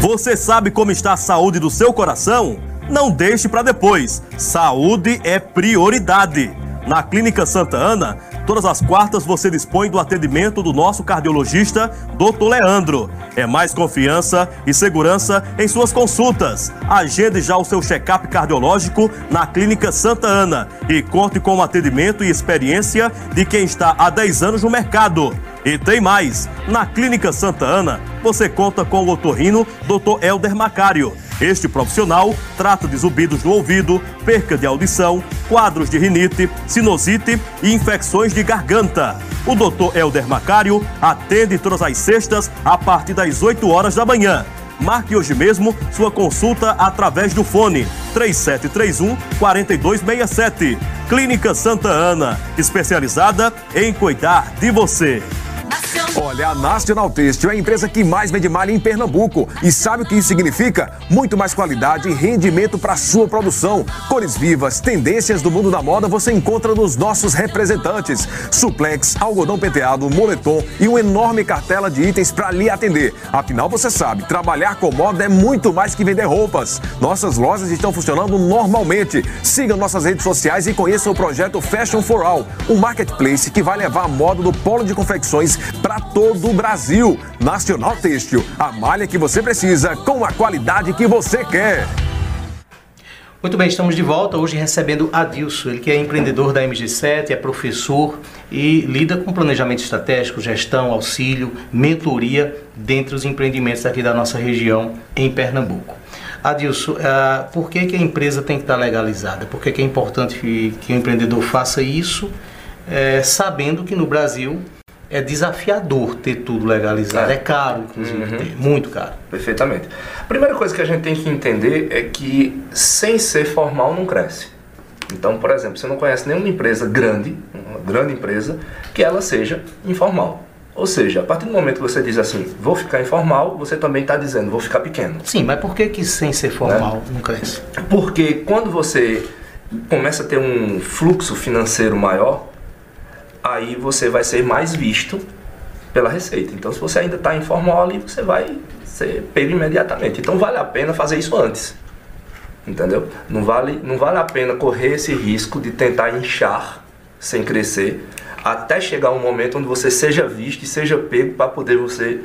Você sabe como está a saúde do seu coração? Não deixe para depois. Saúde é prioridade. Na Clínica Santa Ana, todas as quartas você dispõe do atendimento do nosso cardiologista, Dr. Leandro. É mais confiança e segurança em suas consultas. Agende já o seu check-up cardiológico na Clínica Santa Ana e conte com o atendimento e experiência de quem está há 10 anos no mercado. E tem mais! Na Clínica Santa Ana, você conta com o otorrino Dr. Elder Macário. Este profissional trata de zumbidos no ouvido, perca de audição, quadros de rinite, sinusite e infecções de garganta. O Dr. Elder Macário atende todas as sextas a partir das 8 horas da manhã. Marque hoje mesmo sua consulta através do fone 3731 4267. Clínica Santa Ana, especializada em cuidar de você. Olha, a National Têxtil é a empresa que mais vende malha em Pernambuco. E sabe o que isso significa? Muito mais qualidade e rendimento para sua produção. Cores vivas, tendências do mundo da moda você encontra nos nossos representantes. Suplex, algodão penteado, moletom e uma enorme cartela de itens para lhe atender. Afinal, você sabe, trabalhar com moda é muito mais que vender roupas. Nossas lojas estão funcionando normalmente. Siga nossas redes sociais e conheça o projeto Fashion for All, um marketplace que vai levar a moda do polo de confecções para todo o Brasil. Nacional Têxtil, a malha que você precisa com a qualidade que você quer. Muito bem, estamos de volta hoje recebendo Adilson, ele que é empreendedor da MG7, é professor e lida com planejamento estratégico, gestão, auxílio, mentoria dentre os empreendimentos aqui da nossa região em Pernambuco. Adilson, uh, por que, que a empresa tem que estar legalizada? Por que, que é importante que, que o empreendedor faça isso, eh, sabendo que no Brasil é desafiador ter tudo legalizado. É, é caro, inclusive, uhum. ter, muito caro. Perfeitamente. A primeira coisa que a gente tem que entender é que sem ser formal não cresce. Então, por exemplo, você não conhece nenhuma empresa grande, uma grande empresa, que ela seja informal. Ou seja, a partir do momento que você diz assim, vou ficar informal, você também está dizendo, vou ficar pequeno. Sim, mas por que, que sem ser formal né? não cresce? Porque quando você começa a ter um fluxo financeiro maior, aí você vai ser mais visto pela Receita. Então, se você ainda está informal ali, você vai ser pego imediatamente. Então, vale a pena fazer isso antes. Entendeu? Não vale, não vale a pena correr esse risco de tentar inchar sem crescer, até chegar um momento onde você seja visto e seja pego para poder você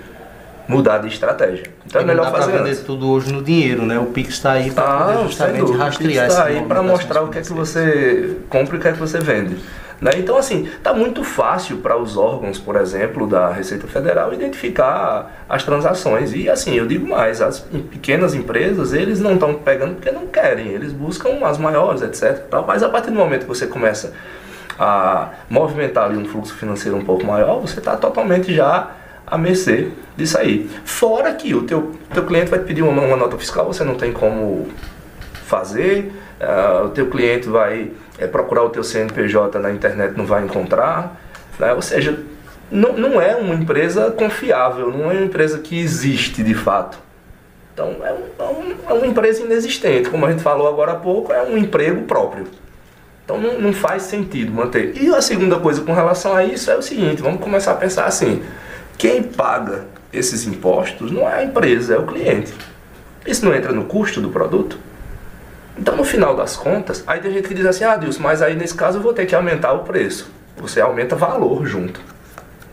mudar de estratégia. Então é melhor fazer vender antes. tudo hoje no dinheiro, né? O Pix está aí para ah, justamente rastrear O Pix está aí para mostrar o que é que você compra e o que é que você vende. Né? Então, assim, está muito fácil para os órgãos, por exemplo, da Receita Federal identificar as transações. E, assim, eu digo mais, as pequenas empresas, eles não estão pegando porque não querem, eles buscam as maiores, etc. Mas a partir do momento que você começa a movimentar ali um fluxo financeiro um pouco maior, você está totalmente já a mercê disso aí. Fora que o teu, teu cliente vai te pedir uma, uma nota fiscal, você não tem como fazer, uh, o teu cliente vai é, procurar o teu CNPJ na internet não vai encontrar, né? ou seja, não, não é uma empresa confiável, não é uma empresa que existe de fato. Então é, é, um, é uma empresa inexistente, como a gente falou agora há pouco, é um emprego próprio. Então não, não faz sentido manter. E a segunda coisa com relação a isso é o seguinte, vamos começar a pensar assim, quem paga esses impostos não é a empresa, é o cliente. Isso não entra no custo do produto? Então, no final das contas, aí tem gente que diz assim: ah, Deus, mas aí nesse caso eu vou ter que aumentar o preço. Você aumenta valor junto.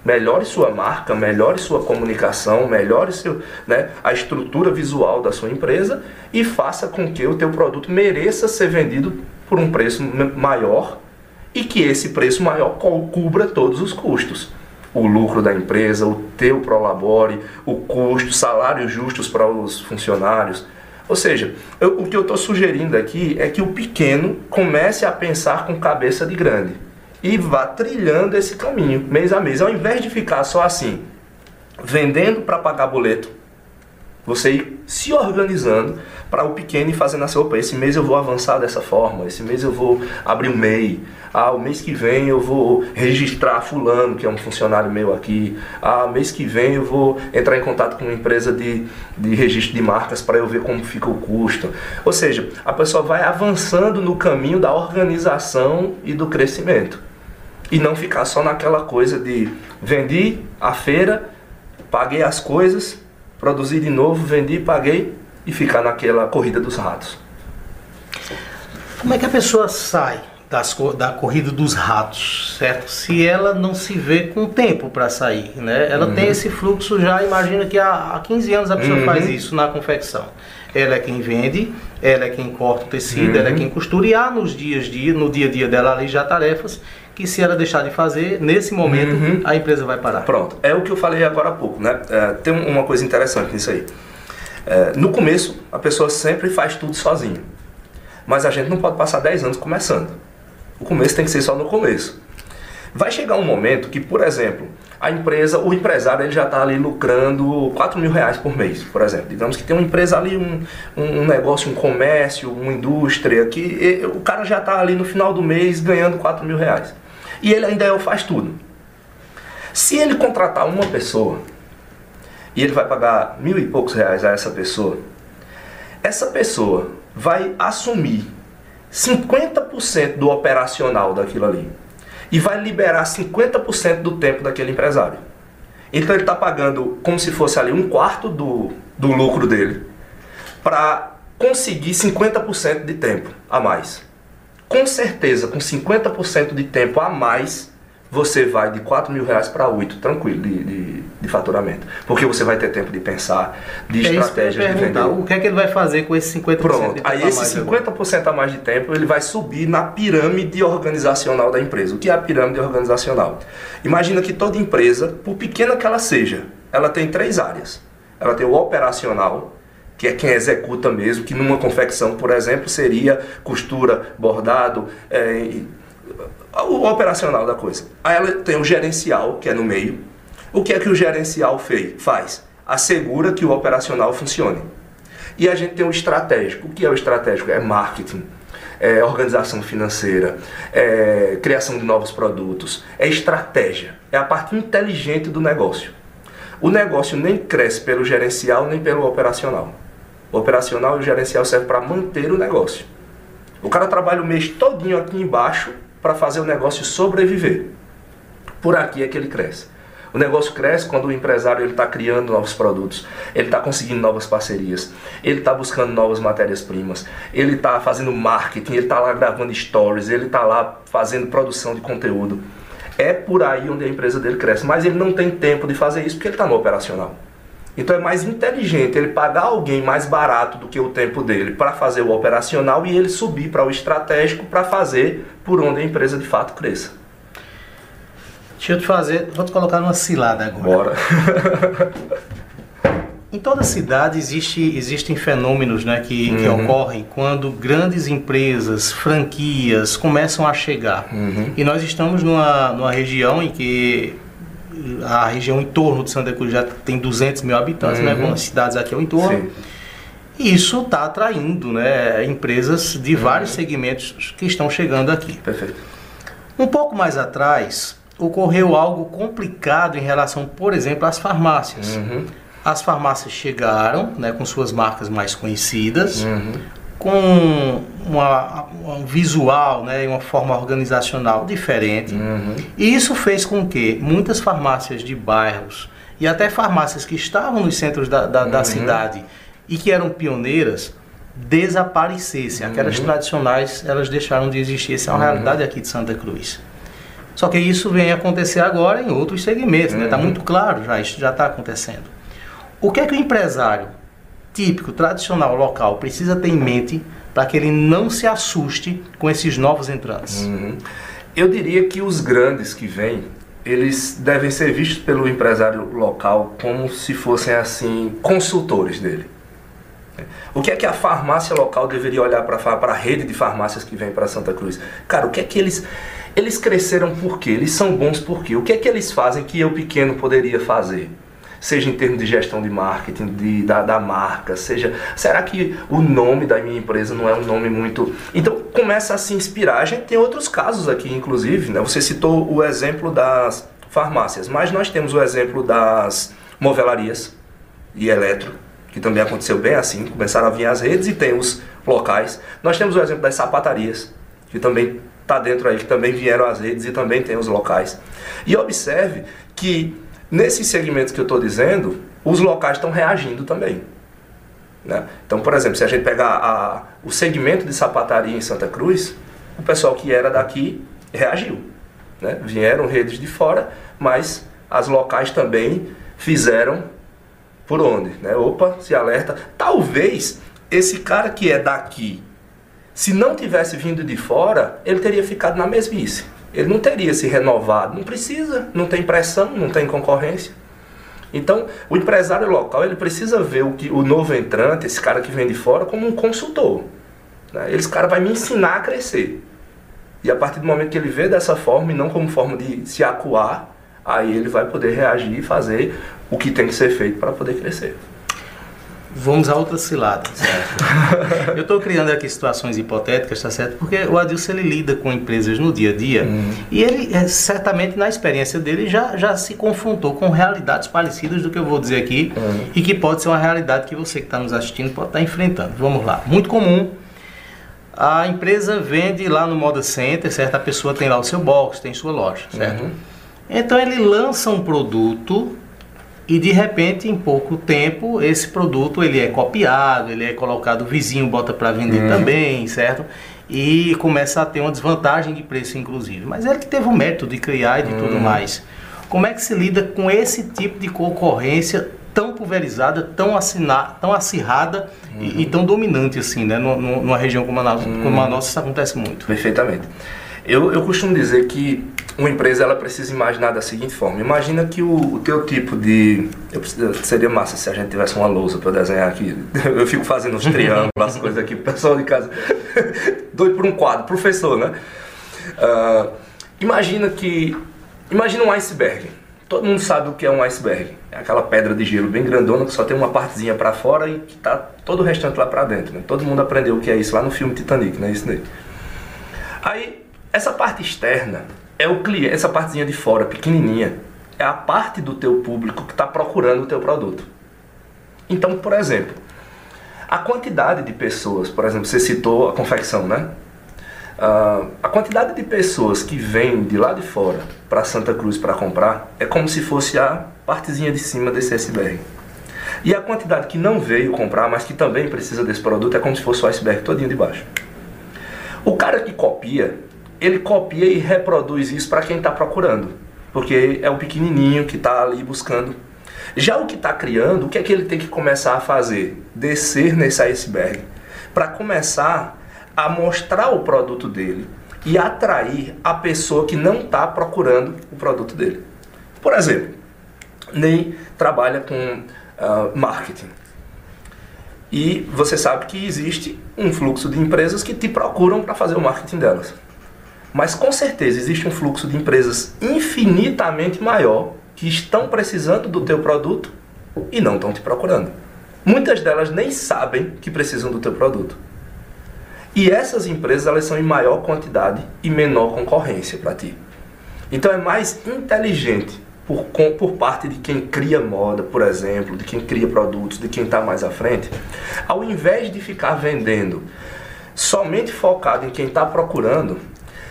Melhore sua marca, melhore sua comunicação, melhore seu, né, a estrutura visual da sua empresa e faça com que o teu produto mereça ser vendido por um preço maior e que esse preço maior cubra todos os custos. O lucro da empresa, o teu prolabore, o custo, salários justos para os funcionários, ou seja, eu, o que eu estou sugerindo aqui é que o pequeno comece a pensar com cabeça de grande e vá trilhando esse caminho mês a mês, ao invés de ficar só assim, vendendo para pagar boleto, você ir se organizando para o pequeno e fazendo assim, opa, esse mês eu vou avançar dessa forma, esse mês eu vou abrir um MEI, ah, o mês que vem eu vou registrar fulano, que é um funcionário meu aqui, ah, mês que vem eu vou entrar em contato com uma empresa de, de registro de marcas para eu ver como fica o custo. Ou seja, a pessoa vai avançando no caminho da organização e do crescimento. E não ficar só naquela coisa de vendi a feira, paguei as coisas, Produzi de novo, vendi, paguei e ficar naquela corrida dos ratos. Como é que a pessoa sai das da corrida dos ratos, certo? Se ela não se vê com tempo para sair, né? Ela tem esse fluxo já, imagina que há, há 15 anos a pessoa Uhum. faz isso na confecção. Ela é quem vende, ela é quem corta o tecido, ela é Uhum. quem costura e há nos dias dia, no dia a dia dela ali já tarefas que se ela deixar de fazer, nesse momento Uhum. a empresa vai parar. Pronto, é o que eu falei agora há pouco, né? É, tem um- uma coisa interessante nisso aí. É, no começo, a pessoa sempre faz tudo sozinha. Mas a gente não pode passar 10 anos começando. O começo tem que ser só no começo. Vai chegar um momento que, por exemplo, a empresa, o empresário ele já está ali lucrando 4 mil reais por mês, por exemplo. Digamos que tem uma empresa ali, um, um negócio, um comércio, uma indústria, que e- o cara já está ali no final do mês ganhando 4 mil reais. E ele ainda é o faz tudo. Se ele contratar uma pessoa e ele vai pagar mil e poucos reais a essa pessoa, essa pessoa vai assumir 50% do operacional daquilo ali e vai liberar 50% do tempo daquele empresário. Então ele está pagando como se fosse ali um quarto do, do lucro dele para conseguir 50% de tempo a mais. Com certeza, com 50% de tempo a mais, você vai de 4 mil reais para 8, tranquilo, de, de, de faturamento. Porque você vai ter tempo de pensar, de É estratégias de vender. O que é que ele vai fazer com esse 50% de Pronto, aí esse mais agora? 50% a mais de tempo ele vai subir na pirâmide organizacional da empresa. O que é a pirâmide organizacional? Imagina que toda empresa, por pequena que ela seja, ela tem três áreas. Ela tem o operacional, que é quem executa mesmo, que numa confecção, por exemplo, seria costura, bordado, é, o operacional da coisa. Aí ela tem o gerencial, que é no meio. O que é que o gerencial fei- faz? Assegura que o operacional funcione. E a gente tem o estratégico. O que é o estratégico? É marketing, é organização financeira, é criação de novos produtos, é estratégia, é a parte inteligente do negócio. O negócio nem cresce pelo gerencial nem pelo operacional. O operacional e o gerencial servem para manter o negócio. O cara trabalha o mês todinho aqui embaixo para fazer o negócio sobreviver. Por aqui é que ele cresce. O negócio cresce quando o empresário ele está criando novos produtos, ele está conseguindo novas parcerias, ele está buscando novas matérias-primas, ele está fazendo marketing, ele está lá gravando stories, ele está lá fazendo produção de conteúdo. É por aí onde a empresa dele cresce, mas ele não tem tempo de fazer isso porque ele está no operacional. Então é mais inteligente ele pagar alguém mais barato do que o tempo dele para fazer o operacional e ele subir para o estratégico para fazer por onde a empresa de fato cresça. Deixa eu te fazer, vou te colocar numa cilada agora. Bora. Em toda cidade existe, existem fenômenos né, que, que Uhum. ocorrem quando grandes empresas, franquias começam a chegar. Uhum. E nós estamos numa, numa região em que a região em torno de Santa Cruz já tem 200 mil habitantes, né, Uhum. com as cidades aqui ao entorno. Sim. E isso está atraindo né, empresas de vários segmentos que estão chegando aqui. Perfeito. Um pouco mais atrás, ocorreu algo complicado em relação, por exemplo, às farmácias. Uhum. As farmácias chegaram né, com suas marcas mais conhecidas, Uhum. Com uma, um visual né, e uma forma organizacional diferente. Uhum. E isso fez com que muitas farmácias de bairros e até farmácias que estavam nos centros da, da, da Uhum. cidade e que eram pioneiras desaparecessem. Aquelas Uhum. tradicionais, elas deixaram de existir. Essa é uma Uhum. realidade aqui de Santa Cruz. Só que isso vem acontecer agora em outros segmentos, está Uhum. muito claro já, isso já está acontecendo. O que é que o empresário típico, tradicional, local precisa ter em mente para que ele não se assuste com esses novos entrantes? Uhum. Eu diria que os grandes que vêm, eles devem ser vistos pelo empresário local como se fossem assim consultores dele. O que é que a farmácia local deveria olhar para a rede de farmácias que vem para Santa Cruz? Cara, o que é que eles eles cresceram por quê? Eles são bons por quê? O que é que eles fazem que eu pequeno poderia fazer? Seja em termos de gestão de marketing, de, da, da marca, seja. Será que o nome da minha empresa não é um nome muito. Então começa a se inspirar. A gente tem outros casos aqui, inclusive, né? Você citou o exemplo das farmácias, mas nós temos o exemplo das movelarias e eletro, que também aconteceu bem assim, começaram a vir as redes e tem os locais. Nós temos o exemplo das sapatarias, que também está dentro aí, que também vieram as redes e também tem os locais. E observe que Nesses segmentos que eu estou dizendo, os locais estão reagindo também. Né? Então, por exemplo, se a gente pegar a, o segmento de sapataria em Santa Cruz, o pessoal que era daqui reagiu. Né? Vieram redes de fora, mas as locais também fizeram por onde? Né? Opa, se alerta. Talvez esse cara que é daqui, se não tivesse vindo de fora, ele teria ficado na mesmice. Ele não teria se renovado. Não precisa, não tem pressão, não tem concorrência. Então, o empresário local ele precisa ver o, que, o novo entrante, esse cara que vem de fora, como um consultor. Né? Esse cara vai me ensinar a crescer. E a partir do momento que ele vê dessa forma e não como forma de se acuar, aí ele vai poder reagir e fazer o que tem que ser feito para poder crescer. Vamos a outra cilada? Eu estou criando aqui situações hipotéticas, tá certo? Porque o Adilson ele lida com empresas no dia a dia Uhum. e ele, é, certamente, na experiência dele, já, já se confrontou com realidades parecidas do que eu vou dizer aqui Uhum. e que pode ser uma realidade que você que está nos assistindo pode estar enfrentando. Vamos lá. Muito comum. A empresa vende lá no Moda Center, certo? A pessoa tem lá o seu box, tem sua loja, certo? Uhum. Então ele lança um produto e de repente em pouco tempo esse produto ele é copiado, ele é colocado, o vizinho bota para vender Uhum. também, certo? E começa a ter uma desvantagem de preço inclusive. Mas ele que teve o método de criar e de tudo Uhum. mais. Como é que se lida com esse tipo de concorrência tão pulverizada, tão, assina, tão acirrada e, e tão dominante assim, né? Nu- nu- Numa região como a, nossa, como a nossa isso acontece muito. Perfeitamente. Eu, eu costumo dizer que uma empresa ela precisa imaginar da seguinte forma. Imagina que o, o teu tipo de... Eu, seria massa se a gente tivesse uma lousa para desenhar aqui. Eu fico fazendo os triângulos, as coisas aqui, o pessoal de casa. Doido por um quadro, professor, né? Ah, imagina que... Imagina um iceberg. Todo mundo sabe o que é um iceberg. É aquela pedra de gelo bem grandona que só tem uma partezinha para fora e que tá todo o restante lá para dentro. Né? Todo mundo aprendeu o que é isso lá no filme Titanic, né? Isso daí. Aí, essa parte externa é o cliente, essa partezinha de fora, pequenininha, é a parte do teu público que está procurando o teu produto. Então, por exemplo, a quantidade de pessoas, por exemplo, você citou a confecção, né? Ah, a quantidade de pessoas que vêm de lá de fora para Santa Cruz para comprar é como se fosse a partezinha de cima desse iceberg. E a quantidade que não veio comprar, mas que também precisa desse produto, é como se fosse o iceberg todinho de baixo. O cara que copia, ele copia e reproduz isso para quem está procurando, porque é o pequenininho que está ali buscando. Já o que está criando, o que é que ele tem que começar a fazer? Descer nesse iceberg para começar a mostrar o produto dele e atrair a pessoa que não está procurando o produto dele. Por exemplo, Ney trabalha com ah, marketing. E você sabe que existe um fluxo de empresas que te procuram para fazer o marketing delas. Mas com certeza existe um fluxo de empresas infinitamente maior que estão precisando do teu produto e não estão te procurando. Muitas delas nem sabem que precisam do teu produto. E essas empresas elas são em maior quantidade e menor concorrência para ti. Então é mais inteligente por, por parte de quem cria moda, por exemplo, de quem cria produtos, de quem está mais à frente, ao invés de ficar vendendo somente focado em quem está procurando,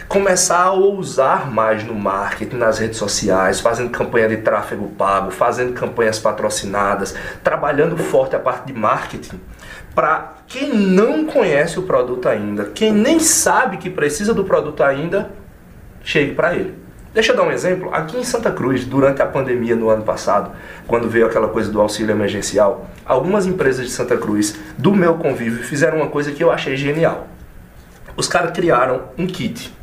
começar a ousar mais no marketing, nas redes sociais, fazendo campanha de tráfego pago, fazendo campanhas patrocinadas, trabalhando forte a parte de marketing para quem não conhece o produto ainda, quem nem sabe que precisa do produto ainda, chegue para ele. Deixa eu dar um exemplo. Aqui em Santa Cruz, durante a pandemia no ano passado, quando veio aquela coisa do auxílio emergencial, algumas empresas de Santa Cruz, do meu convívio, fizeram uma coisa que eu achei genial. Os caras criaram um kit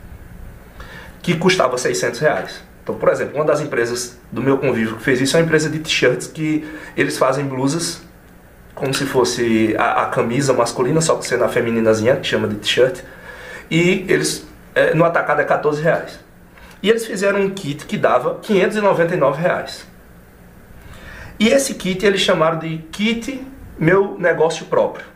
que custava 600 reais. Então, por exemplo, uma das empresas do meu convívio que fez isso é uma empresa de t-shirts que eles fazem blusas como se fosse a, a camisa masculina, só que sendo a femininazinha, que chama de t-shirt. E eles, eh, no atacado é 14 reais. E eles fizeram um kit que dava 599 reais. E esse kit eles chamaram de kit meu negócio próprio.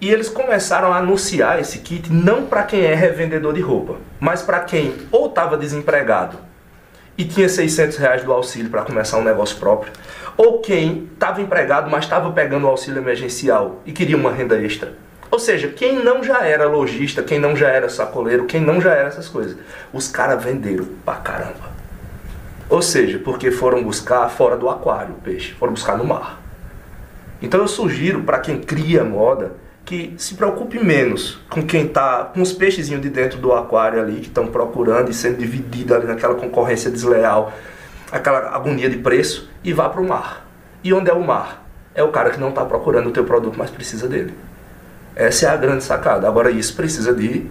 E eles começaram a anunciar esse kit não para quem é revendedor de roupa, mas para quem ou estava desempregado e tinha 600 reais do auxílio para começar um negócio próprio, ou quem estava empregado, mas estava pegando o auxílio emergencial e queria uma renda extra. Ou seja, quem não já era lojista, quem não já era sacoleiro, quem não já era essas coisas. Os caras venderam pra caramba. Ou seja, porque foram buscar fora do aquário o peixe, foram buscar no mar. Então eu sugiro para quem cria moda que se preocupe menos com quem tá com os peixezinhos de dentro do aquário ali que estão procurando e sendo dividido ali naquela concorrência desleal, aquela agonia de preço e vá para o mar. E onde é o mar? É o cara que não está procurando o teu produto, mas precisa dele. Essa é a grande sacada. Agora isso precisa de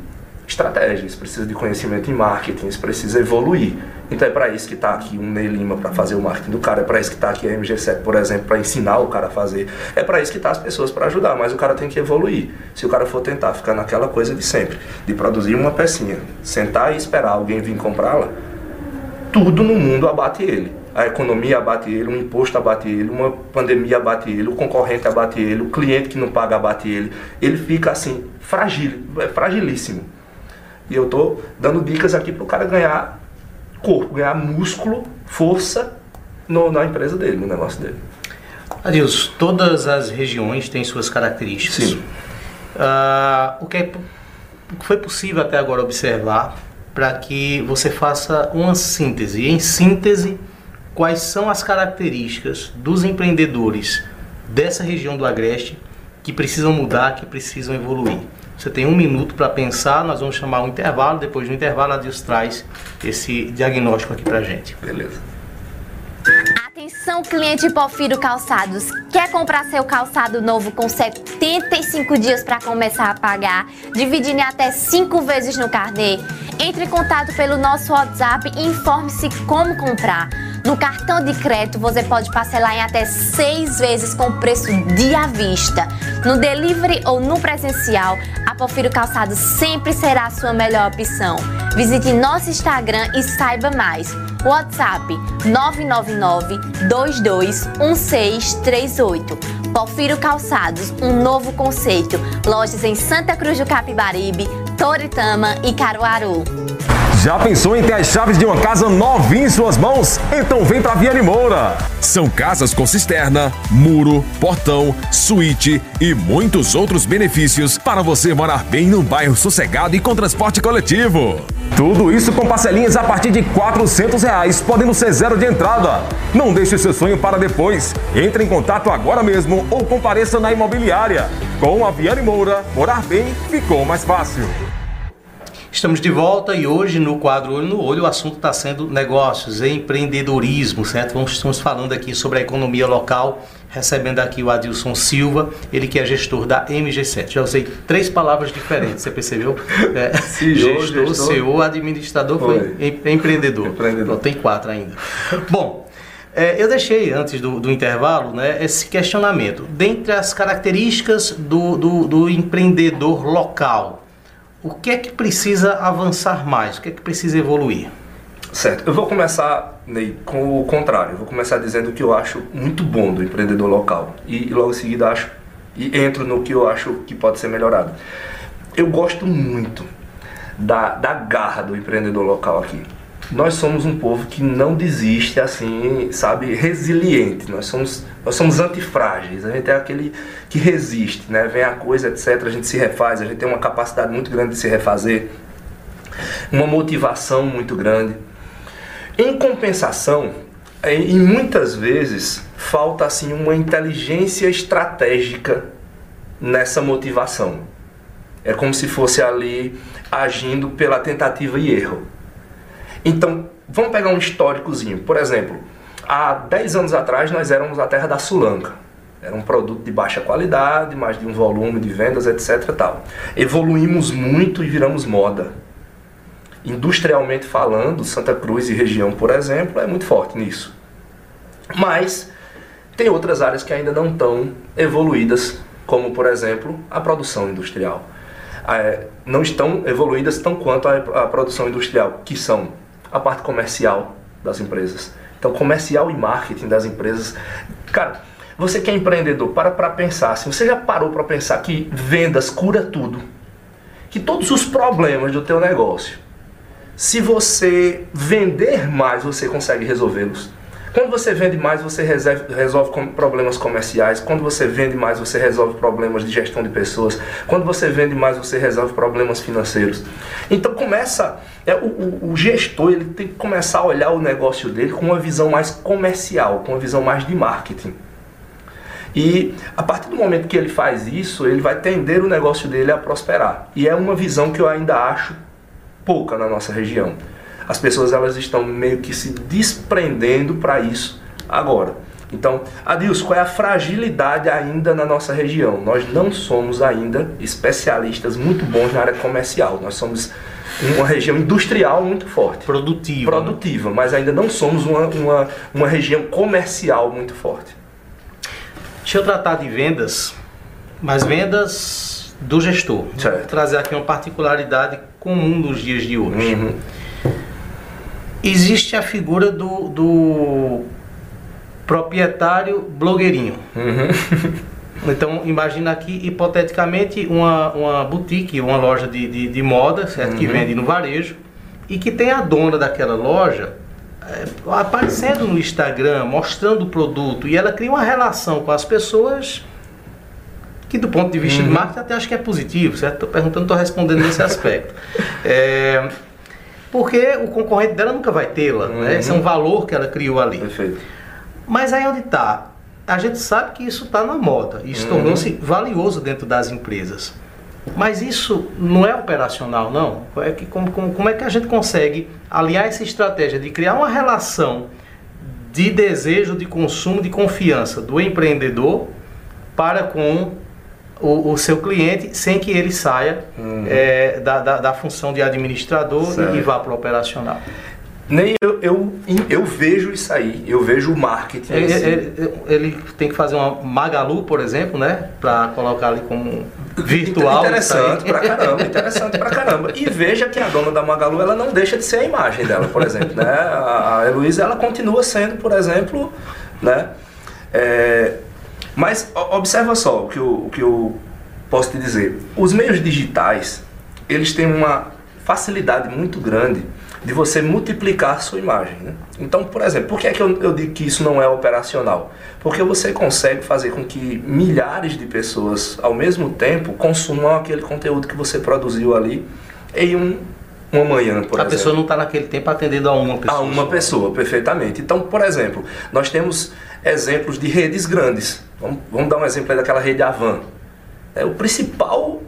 estratégia, isso precisa de conhecimento em marketing, isso precisa evoluir. Então é para isso que está aqui um Ney Lima para fazer o marketing do cara, é para isso que está aqui a MG7, por exemplo, para ensinar o cara a fazer. É para isso que tá as pessoas para ajudar, mas o cara tem que evoluir. Se o cara for tentar ficar naquela coisa de sempre, de produzir uma pecinha, sentar e esperar alguém vir comprá-la, tudo no mundo abate ele. A economia abate ele, um imposto abate ele, uma pandemia abate ele, o concorrente abate ele, o cliente que não paga abate ele. Ele fica assim, fragil, é fragilíssimo. E eu tô dando dicas aqui para o cara ganhar corpo, ganhar músculo, força no, na empresa dele, no negócio dele. Adilson, todas as regiões têm suas características. Sim. Ah, o, que é, o que foi possível até agora observar para que você faça uma síntese? E em síntese, quais são as características dos empreendedores dessa região do Agreste que precisam mudar, que precisam evoluir? Você tem um minuto para pensar, nós vamos chamar um intervalo, depois do intervalo a Deus traz esse diagnóstico aqui para gente. Beleza. Atenção, cliente Porfiro Calçados. Quer comprar seu calçado novo com 75 dias para começar a pagar, dividindo até 5 vezes no carnê? Entre em contato pelo nosso WhatsApp e informe-se como comprar. No cartão de crédito você pode parcelar em até 6 vezes com preço de à vista. No delivery ou no presencial, a Porfiro Calçados sempre será a sua melhor opção. Visite nosso Instagram e saiba mais. WhatsApp 999 221638. Porfiro Calçados, um novo conceito. Lojas em Santa Cruz do Capibaribe, Toritama e Caruaru. Já pensou em ter as chaves de uma casa novinha em suas mãos? Então vem pra Viane Moura. São casas com cisterna, muro, portão, suíte e muitos outros benefícios para você morar bem num bairro sossegado e com transporte coletivo. Tudo isso com parcelinhas a partir de 400 reais, podendo ser zero de entrada. Não deixe seu sonho para depois. Entre em contato agora mesmo ou compareça na imobiliária. Com a Viane Moura, morar bem ficou mais fácil. Estamos de volta e hoje no quadro Olho no Olho o assunto está sendo negócios e empreendedorismo, certo? Vamos, estamos falando aqui sobre a economia local, recebendo aqui o Adilson Silva, ele que é gestor da MG7. Já usei três palavras diferentes, você percebeu? É, CEO, gestor, gestor. CEO, administrador, foi, Foi. em- empreendedor. Empreendedor. Não, tem quatro ainda. Bom, é, eu deixei antes do, do intervalo né, esse questionamento. Dentre as características do, do, do empreendedor local, o que é que precisa avançar mais? O que é que precisa evoluir? Certo. Eu vou começar, Ney, com o contrário. Eu vou começar dizendo o que eu acho muito bom do empreendedor local. E, logo em seguida acho e entro no que eu acho que pode ser melhorado. Eu gosto muito da, da garra do empreendedor local aqui. Nós somos um povo que não desiste assim, sabe, resiliente. Nós somos, nós somos antifrágeis. A gente é aquele que resiste, né? Vem a coisa, etc. A gente se refaz, a gente tem uma capacidade muito grande de se refazer, uma motivação muito grande. Em compensação, é, e muitas vezes falta assim uma inteligência estratégica nessa motivação. É como se fosse ali agindo pela tentativa e erro. Então, vamos pegar um históricozinho. Por exemplo, há 10 anos atrás nós éramos a terra da sulanca. Era um produto de baixa qualidade, mais de um volume de vendas, etc. Tal. Evoluímos muito e viramos moda. Industrialmente falando, Santa Cruz e região, por exemplo, é muito forte nisso. Mas tem outras áreas que ainda não estão evoluídas, como por exemplo a produção industrial. É, não estão evoluídas tão quanto a, a produção industrial, que são a parte comercial das empresas. Então, comercial e marketing das empresas. Cara, você que é empreendedor, para para pensar. Se você já parou para pensar que vendas cura tudo, que todos os problemas do teu negócio, se você vender mais, você consegue resolvê-los. Quando você vende mais, você resolve, problemas comerciais. Quando você vende mais, você resolve problemas de gestão de pessoas. Quando você vende mais, você resolve problemas financeiros. Então começa, é, o, o- o gestor ele tem que começar a olhar o negócio dele com uma visão mais comercial, com uma visão mais de marketing. E a partir do momento que ele faz isso, ele vai tender o negócio dele a prosperar. E é uma visão que eu ainda acho pouca na nossa região. As pessoas elas estão meio que se desprendendo para isso agora. Então, Adilson, qual é a fragilidade ainda na nossa região? Nós não somos ainda especialistas muito bons na área comercial. Nós somos uma região industrial muito forte. Produtiva. Produtiva, mas ainda não somos uma, uma, uma região comercial muito forte. Deixa eu tratar de vendas, mas vendas do gestor. Vou trazer aqui uma particularidade comum dos dias de hoje. Uhum. Existe a figura do, do proprietário blogueirinho. Então, imagina aqui, hipoteticamente, uma, uma boutique, uma loja de, de, de moda, certo? Que Uhum. vende no varejo e que tem a dona daquela loja é, aparecendo no Instagram, mostrando o produto e ela cria uma relação com as pessoas que do ponto de vista de Uhum. marketing até acho que é positivo, certo? Estou perguntando, estou respondendo nesse aspecto. É, porque o concorrente dela nunca vai tê-la, né? Esse é um valor que ela criou ali. Perfeito. Mas aí onde está? A gente sabe que isso está na moda, isso Uhum. tornou-se valioso dentro das empresas. Mas isso não é operacional, não? É que, como, como, como é que a gente consegue aliar essa estratégia de criar uma relação de desejo de consumo, de confiança do empreendedor para com o, o seu cliente, sem que ele saia eh, da, da, da função de administrador Uhum. Certo. e vá para o operacional? Nem eu, eu, eu vejo isso aí, eu vejo o marketing. Ele, assim. ele- ele tem que fazer uma Magalu, por exemplo, né? Para colocar ali como virtual. Interessante pra caramba, interessante pra caramba. E veja que a dona da Magalu, ela não deixa de ser a imagem dela, por exemplo, né? A, a Heloísa, ela continua sendo, por exemplo, né? É, mas observa só o que, eu, o que eu posso te dizer. Os meios digitais, eles têm uma facilidade muito grande de você multiplicar a sua imagem. Né? Então, por exemplo, por que, é que eu, eu digo que isso não é operacional? Porque você consegue fazer com que milhares de pessoas ao mesmo tempo consumam aquele conteúdo que você produziu ali em um, uma manhã, por a exemplo. pessoa não está naquele tempo atendendo a uma pessoa. A uma pessoa, perfeitamente. Então, por exemplo, nós temos exemplos de redes grandes. Vamos, vamos dar um exemplo aí daquela rede Avan. É, o principal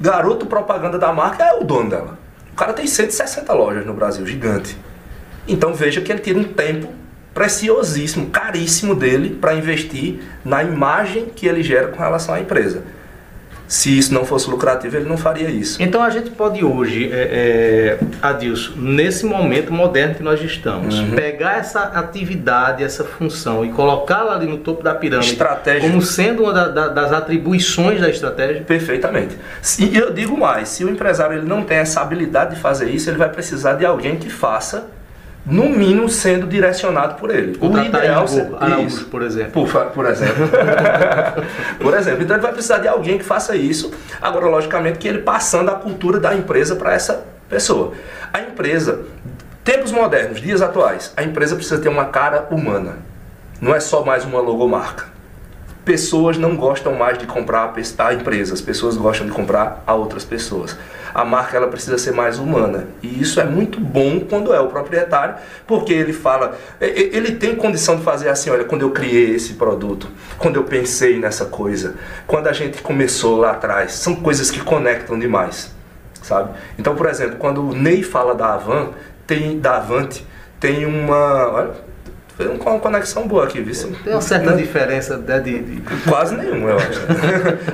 garoto propaganda da marca é o dono dela. O cara tem 160 lojas no Brasil, gigante. Então veja que ele tira um tempo preciosíssimo, caríssimo dele para investir na imagem que ele gera com relação à empresa. Se isso não fosse lucrativo, ele não faria isso. Então a gente pode hoje, é, é, Adilson, nesse momento moderno que nós estamos, Uhum. pegar essa atividade, essa função e colocá-la ali no topo da pirâmide Estratégia. como sendo uma da- da- das atribuições da estratégia? Perfeitamente. E eu digo mais, se o empresário ele não tem essa habilidade de fazer isso, ele vai precisar de alguém que faça, no mínimo sendo direcionado por ele. O ideal Igor seria- Araújo, por exemplo. Por, por exemplo. por exemplo. Então ele vai precisar de alguém que faça isso. Agora, logicamente, que ele passando a cultura da empresa para essa pessoa. A empresa, tempos modernos, dias atuais, a empresa precisa ter uma cara humana. Não é só mais uma logomarca. Pessoas não gostam mais de comprar a empresa, as pessoas gostam de comprar a outras pessoas. A marca ela precisa ser mais humana. E isso é muito bom quando é o proprietário, porque ele fala, ele tem condição de fazer assim, olha, quando eu criei esse produto, quando eu pensei nessa coisa, quando a gente começou lá atrás, são coisas que conectam demais, sabe? Então, por exemplo, quando o Ney fala da Avan, tem da Avante, tem uma, olha, foi uma conexão boa aqui, viu? Tem uma certa Né? diferença né, de, de- Quase nenhuma, eu acho.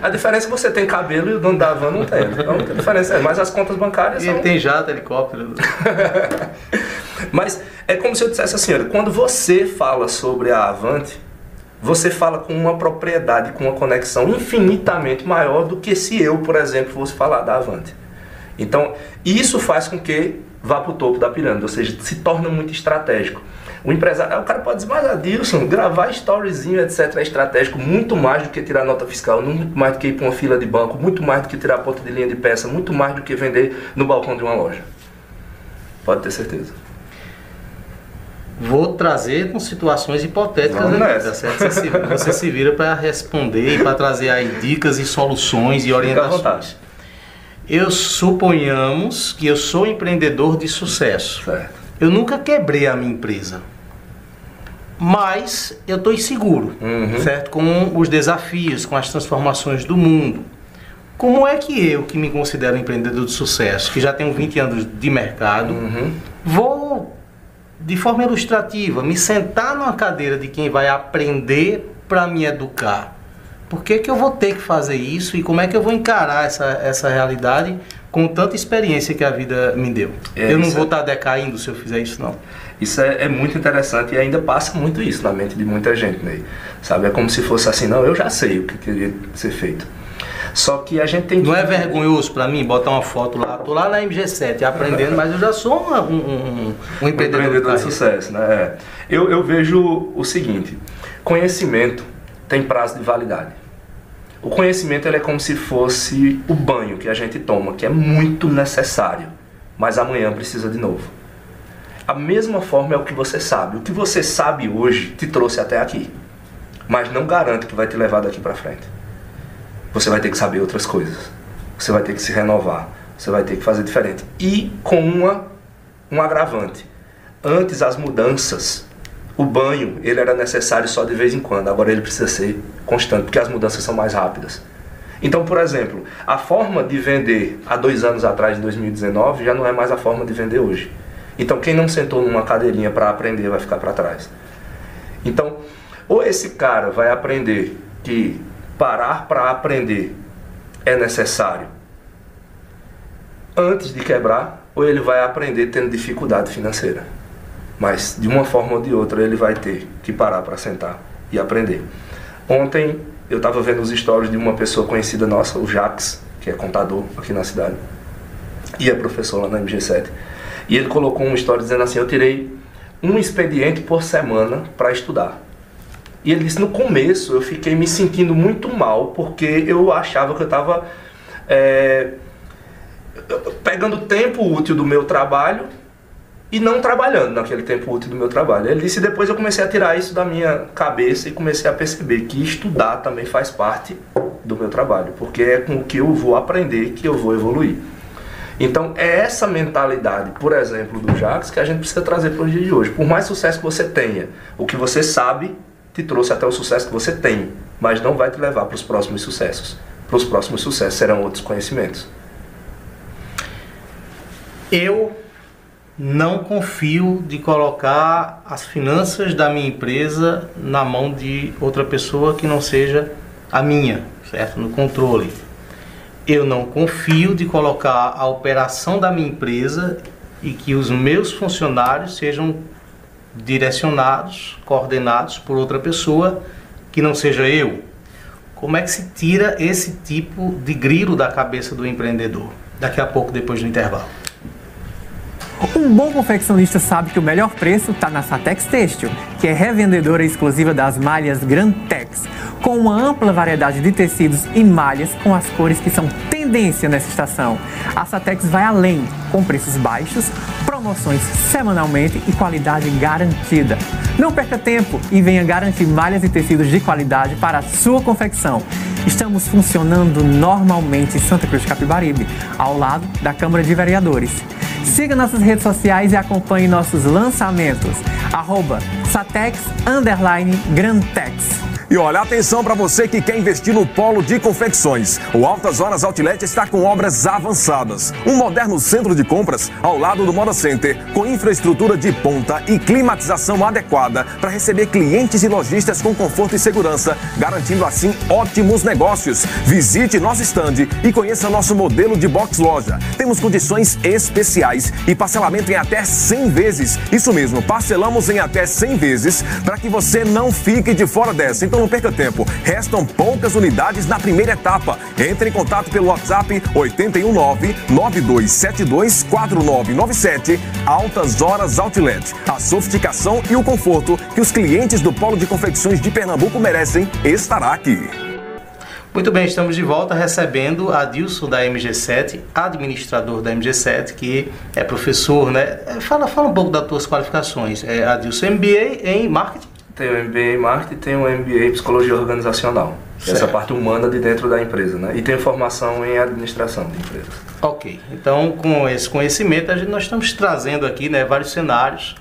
a diferença é que você tem cabelo e o dono da van não tem. Então, a diferença é, mas as contas bancárias E são... ele tem jato, helicóptero. Mas é como se eu dissesse assim, olha, quando você fala sobre a Avante, você fala com uma propriedade, com uma conexão infinitamente maior do que se eu, por exemplo, fosse falar da Avante. Então, isso faz com que vá para o topo da pirâmide, ou seja, se torna muito estratégico. O empresário, o cara pode dizer, mas Adilson, gravar storyzinho, etc, é estratégico muito mais do que tirar nota fiscal, muito mais do que ir para uma fila de banco, muito mais do que tirar a ponta de linha de peça, muito mais do que vender no balcão de uma loja. Pode ter certeza. Vou trazer com situações hipotéticas Vamos nessa. tá certo? Você se, você se vira para responder e para trazer aí dicas e soluções e orientações. Eu suponhamos que eu sou empreendedor de sucesso. Certo. Eu nunca quebrei a minha empresa. Mas eu estou inseguro, Uhum. certo? Com os desafios, com as transformações do mundo. Como é que eu, que me considero empreendedor de sucesso, que já tenho 20 anos de mercado, Uhum. vou, de forma ilustrativa, me sentar numa cadeira de quem vai aprender para me educar? Por que, que eu vou ter que fazer isso e como é que eu vou encarar essa, essa realidade com tanta experiência que a vida me deu? É, eu não vou é- estar decaindo se eu fizer isso, não. Isso é, é muito interessante e ainda passa muito isso na mente de muita gente, Ney. Sabe? É como se fosse assim, não, eu já sei o que teria que ser feito. Só que a gente tem que. Não é vergonhoso para mim botar uma foto lá? Tô lá na MG7 aprendendo, mas eu já sou uma- um, um, um Um empreendedor, empreendedor de sucesso, né? É. Eu, eu vejo o seguinte: conhecimento tem prazo de validade. O conhecimento é como se fosse o banho que a gente toma, que é muito necessário, mas amanhã precisa de novo. A mesma forma é o que você sabe. O que você sabe hoje te trouxe até aqui, mas não garante que vai te levar daqui para frente. Você vai ter que saber outras coisas. Você vai ter que se renovar. Você vai ter que fazer diferente. E com uma, um agravante. Antes as mudanças, o banho, ele era necessário só de vez em quando. Agora ele precisa ser constante, porque as mudanças são mais rápidas. Então, por exemplo, a forma de vender há dois anos atrás, em 2019, já não é mais a forma de vender hoje. Então, quem não sentou numa cadeirinha para aprender vai ficar para trás. Então, ou esse cara vai aprender que parar para aprender é necessário antes de quebrar, ou ele vai aprender tendo dificuldade financeira. Mas de uma forma ou de outra ele vai ter que parar para sentar e aprender. Ontem eu estava vendo os stories de uma pessoa conhecida nossa, o Jax, que é contador aqui na cidade, e é professor lá na MG7. E ele colocou um story dizendo assim: Eu tirei um expediente por semana para estudar. E ele disse: No começo eu fiquei me sentindo muito mal porque eu achava que eu estava pegando tempo útil do meu trabalho e não trabalhando naquele tempo útil do meu trabalho. Ele disse: Depois eu comecei a tirar isso da minha cabeça e comecei a perceber que estudar também faz parte do meu trabalho, porque é com o que eu vou aprender que eu vou evoluir. Então é essa mentalidade, por exemplo, do Jacques, que a gente precisa trazer para o dia de hoje. Por mais sucesso que você tenha, o que você sabe te trouxe até o sucesso que você tem, mas não vai te levar para os próximos sucessos. Para os próximos sucessos serão outros conhecimentos. Eu não confio de colocar as finanças da minha empresa na mão de outra pessoa que não seja a minha, certo? No controle. Eu não confio de colocar a operação da minha empresa e que os meus funcionários sejam direcionados, coordenados por outra pessoa que não seja eu. Como é que se tira esse tipo de grilo da cabeça do empreendedor? Daqui a pouco, depois do intervalo. Um bom confeccionista sabe que o melhor preço está na Satex Têxtil, que é revendedora exclusiva das malhas Grantex, com uma ampla variedade de tecidos e malhas com as cores que são tendência nessa estação. A Satex vai além, com preços baixos, promoções semanalmente e qualidade garantida. Não perca tempo e venha garantir malhas e tecidos de qualidade para a sua confecção. Estamos funcionando normalmente em Santa Cruz de Capibaribe, ao lado da Câmara de Vereadores. Siga nossas redes sociais e acompanhe nossos lançamentos. Arroba Satex Underline Grantex. E olha, atenção para você que quer investir no polo de confecções. O Altas Horas Outlet está com obras avançadas. Um moderno centro de compras ao lado do Moda Center, com infraestrutura de ponta e climatização adequada para receber clientes e lojistas com conforto e segurança, garantindo assim ótimos negócios. Visite nosso estande e conheça nosso modelo de box loja. Temos condições especiais e parcelamento em até 100 vezes. Isso mesmo, parcelamos em até 100 vezes para que você não fique de fora dessa. Então não perca tempo. Restam poucas unidades na primeira etapa. Entre em contato pelo WhatsApp 819-9272-4997. Altas Horas Outlet. A sofisticação e o conforto que os clientes do Polo de Confecções de Pernambuco merecem estará aqui. Muito bem, estamos de volta recebendo Adilson da MG7, administrador da MG7, que é professor, né? É, Fala, fala um pouco das tuas qualificações. É, Adilson, MBA em marketing? Tenho um MBA em marketing e tenho um MBA em psicologia organizacional. Essa Certo. parte humana de dentro da empresa, né? E tenho formação em administração de empresas. Ok, então com esse conhecimento a gente, nós estamos trazendo aqui né, vários cenários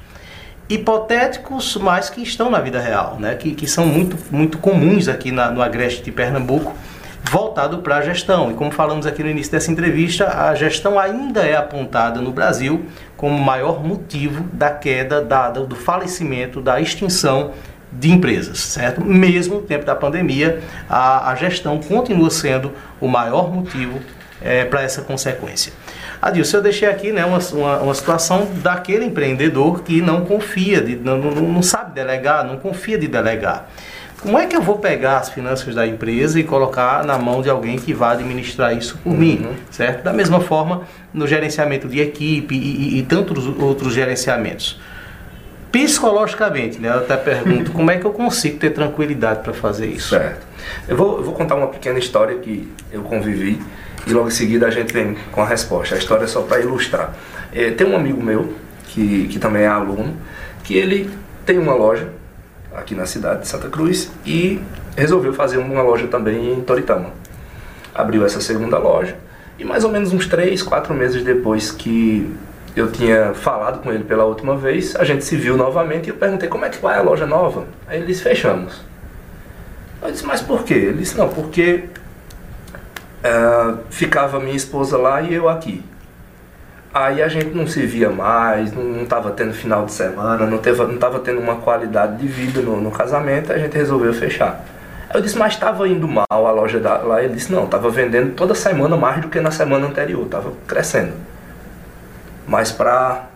hipotéticos, mas que estão na vida real, né, que, que são muito, muito comuns aqui na, no Agreste de Pernambuco, voltado para a gestão. E como falamos aqui no início dessa entrevista, a gestão ainda é apontada no Brasil como o maior motivo da queda, da, do falecimento, da extinção de empresas, certo? Mesmo no tempo da pandemia, a, a gestão continua sendo o maior motivo para essa consequência. Adilson, eu deixei aqui né, uma, uma, uma situação daquele empreendedor que não confia, de, não, não, não sabe delegar, não confia de delegar. Como é que eu vou pegar as finanças da empresa e colocar na mão de alguém que vai administrar isso por mim, certo? Da mesma forma, no gerenciamento de equipe e, e, e tantos outros gerenciamentos. Psicologicamente, né? Eu até pergunto, como é que eu consigo ter tranquilidade para fazer isso? Certo. Eu vou, eu vou contar uma pequena história que eu convivi e logo em seguida a gente vem com a resposta. A história é só para ilustrar. É, tem um amigo meu, que, que também é aluno, que ele tem uma loja aqui na cidade de Santa Cruz e resolveu fazer uma loja também em Toritama. Abriu essa segunda loja e mais ou menos uns 3, 4 meses depois que eu tinha falado com ele pela última vez, a gente se viu novamente e eu perguntei como é que vai a loja nova. Aí ele disse, fechamos. Eu disse, mas por quê? Ele disse, não, porque eh, ficava minha esposa lá e eu aqui. Aí a gente não se via mais, não estava tendo final de semana, não estava tendo uma qualidade de vida no, no casamento, a gente resolveu fechar. Eu disse, mas estava indo mal a loja da, lá? Ele disse, não, estava vendendo toda semana mais do que na semana anterior, estava crescendo. Mas para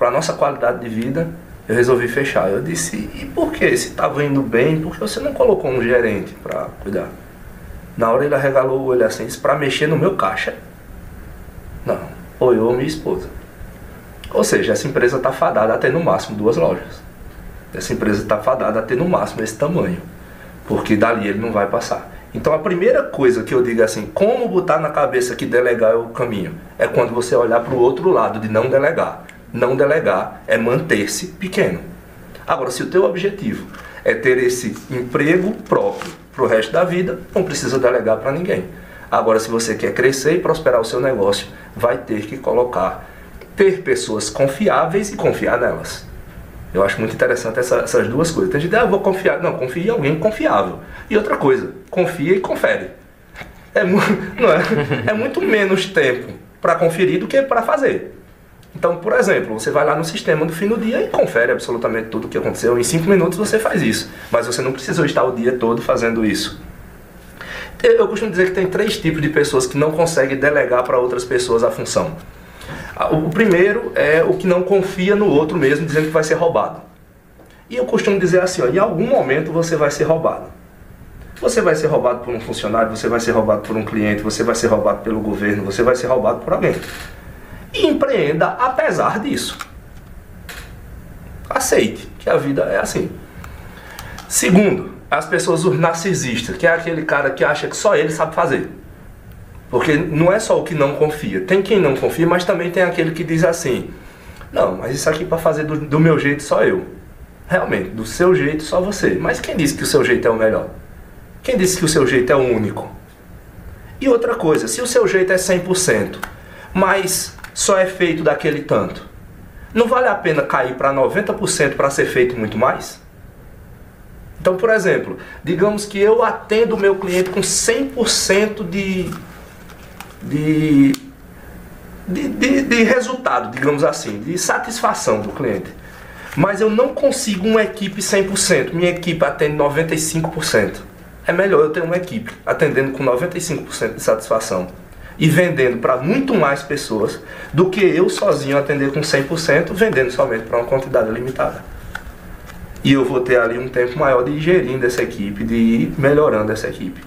a nossa qualidade de vida, eu resolvi fechar. Eu disse, e por que? Se estava indo bem, por que você não colocou um gerente para cuidar? Na hora ele arregalou o olho assim, disse, para mexer no meu caixa. Não, ou eu ou minha esposa. Ou seja, essa empresa está fadada a ter no máximo duas lojas. Essa empresa está fadada a ter no máximo esse tamanho. Porque dali ele não vai passar. Então a primeira coisa que eu digo assim, como botar na cabeça que delegar é o caminho? É quando você olhar para o outro lado de não delegar. Não delegar é manter-se pequeno. Agora, se o teu objetivo é ter esse emprego próprio para o resto da vida, não precisa delegar para ninguém. Agora, se você quer crescer e prosperar o seu negócio, vai ter que colocar, ter pessoas confiáveis e confiar nelas. Eu acho muito interessante essa, essas duas coisas. Tem gente ah, vou confiar. Não, confie em alguém confiável. E outra coisa, confia e confere. É, mu- é? é muito menos tempo para conferir do que para fazer. Então, por exemplo, você vai lá no sistema do fim do dia e confere absolutamente tudo o que aconteceu. Em cinco minutos você faz isso. Mas você não precisa estar o dia todo fazendo isso. Eu costumo dizer que tem três tipos de pessoas que não conseguem delegar para outras pessoas a função. O primeiro é o que não confia no outro mesmo, dizendo que vai ser roubado. E eu costumo dizer assim, ó, em algum momento você vai ser roubado. Você vai ser roubado por um funcionário, você vai ser roubado por um cliente, você vai ser roubado pelo governo, você vai ser roubado por alguém. E empreenda apesar disso. Aceite que a vida é assim. Segundo, as pessoas os narcisistas, que é aquele cara que acha que só ele sabe fazer. Porque não é só o que não confia. Tem quem não confia, mas também tem aquele que diz assim: Não, mas isso aqui para fazer do, do meu jeito só eu. Realmente, do seu jeito só você. Mas quem disse que o seu jeito é o melhor? Quem disse que o seu jeito é o único? E outra coisa, se o seu jeito é 100%, mas só é feito daquele tanto, não vale a pena cair para 90% para ser feito muito mais? Então, por exemplo, digamos que eu atendo o meu cliente com 100% de, de, de, de, de resultado, digamos assim, de satisfação do cliente. Mas eu não consigo uma equipe 100%, minha equipe atende 95%. É melhor eu ter uma equipe atendendo com 95% de satisfação e vendendo para muito mais pessoas do que eu sozinho atender com 100%, vendendo somente para uma quantidade limitada. E eu vou ter ali um tempo maior de ir gerindo essa equipe, de ir melhorando essa equipe.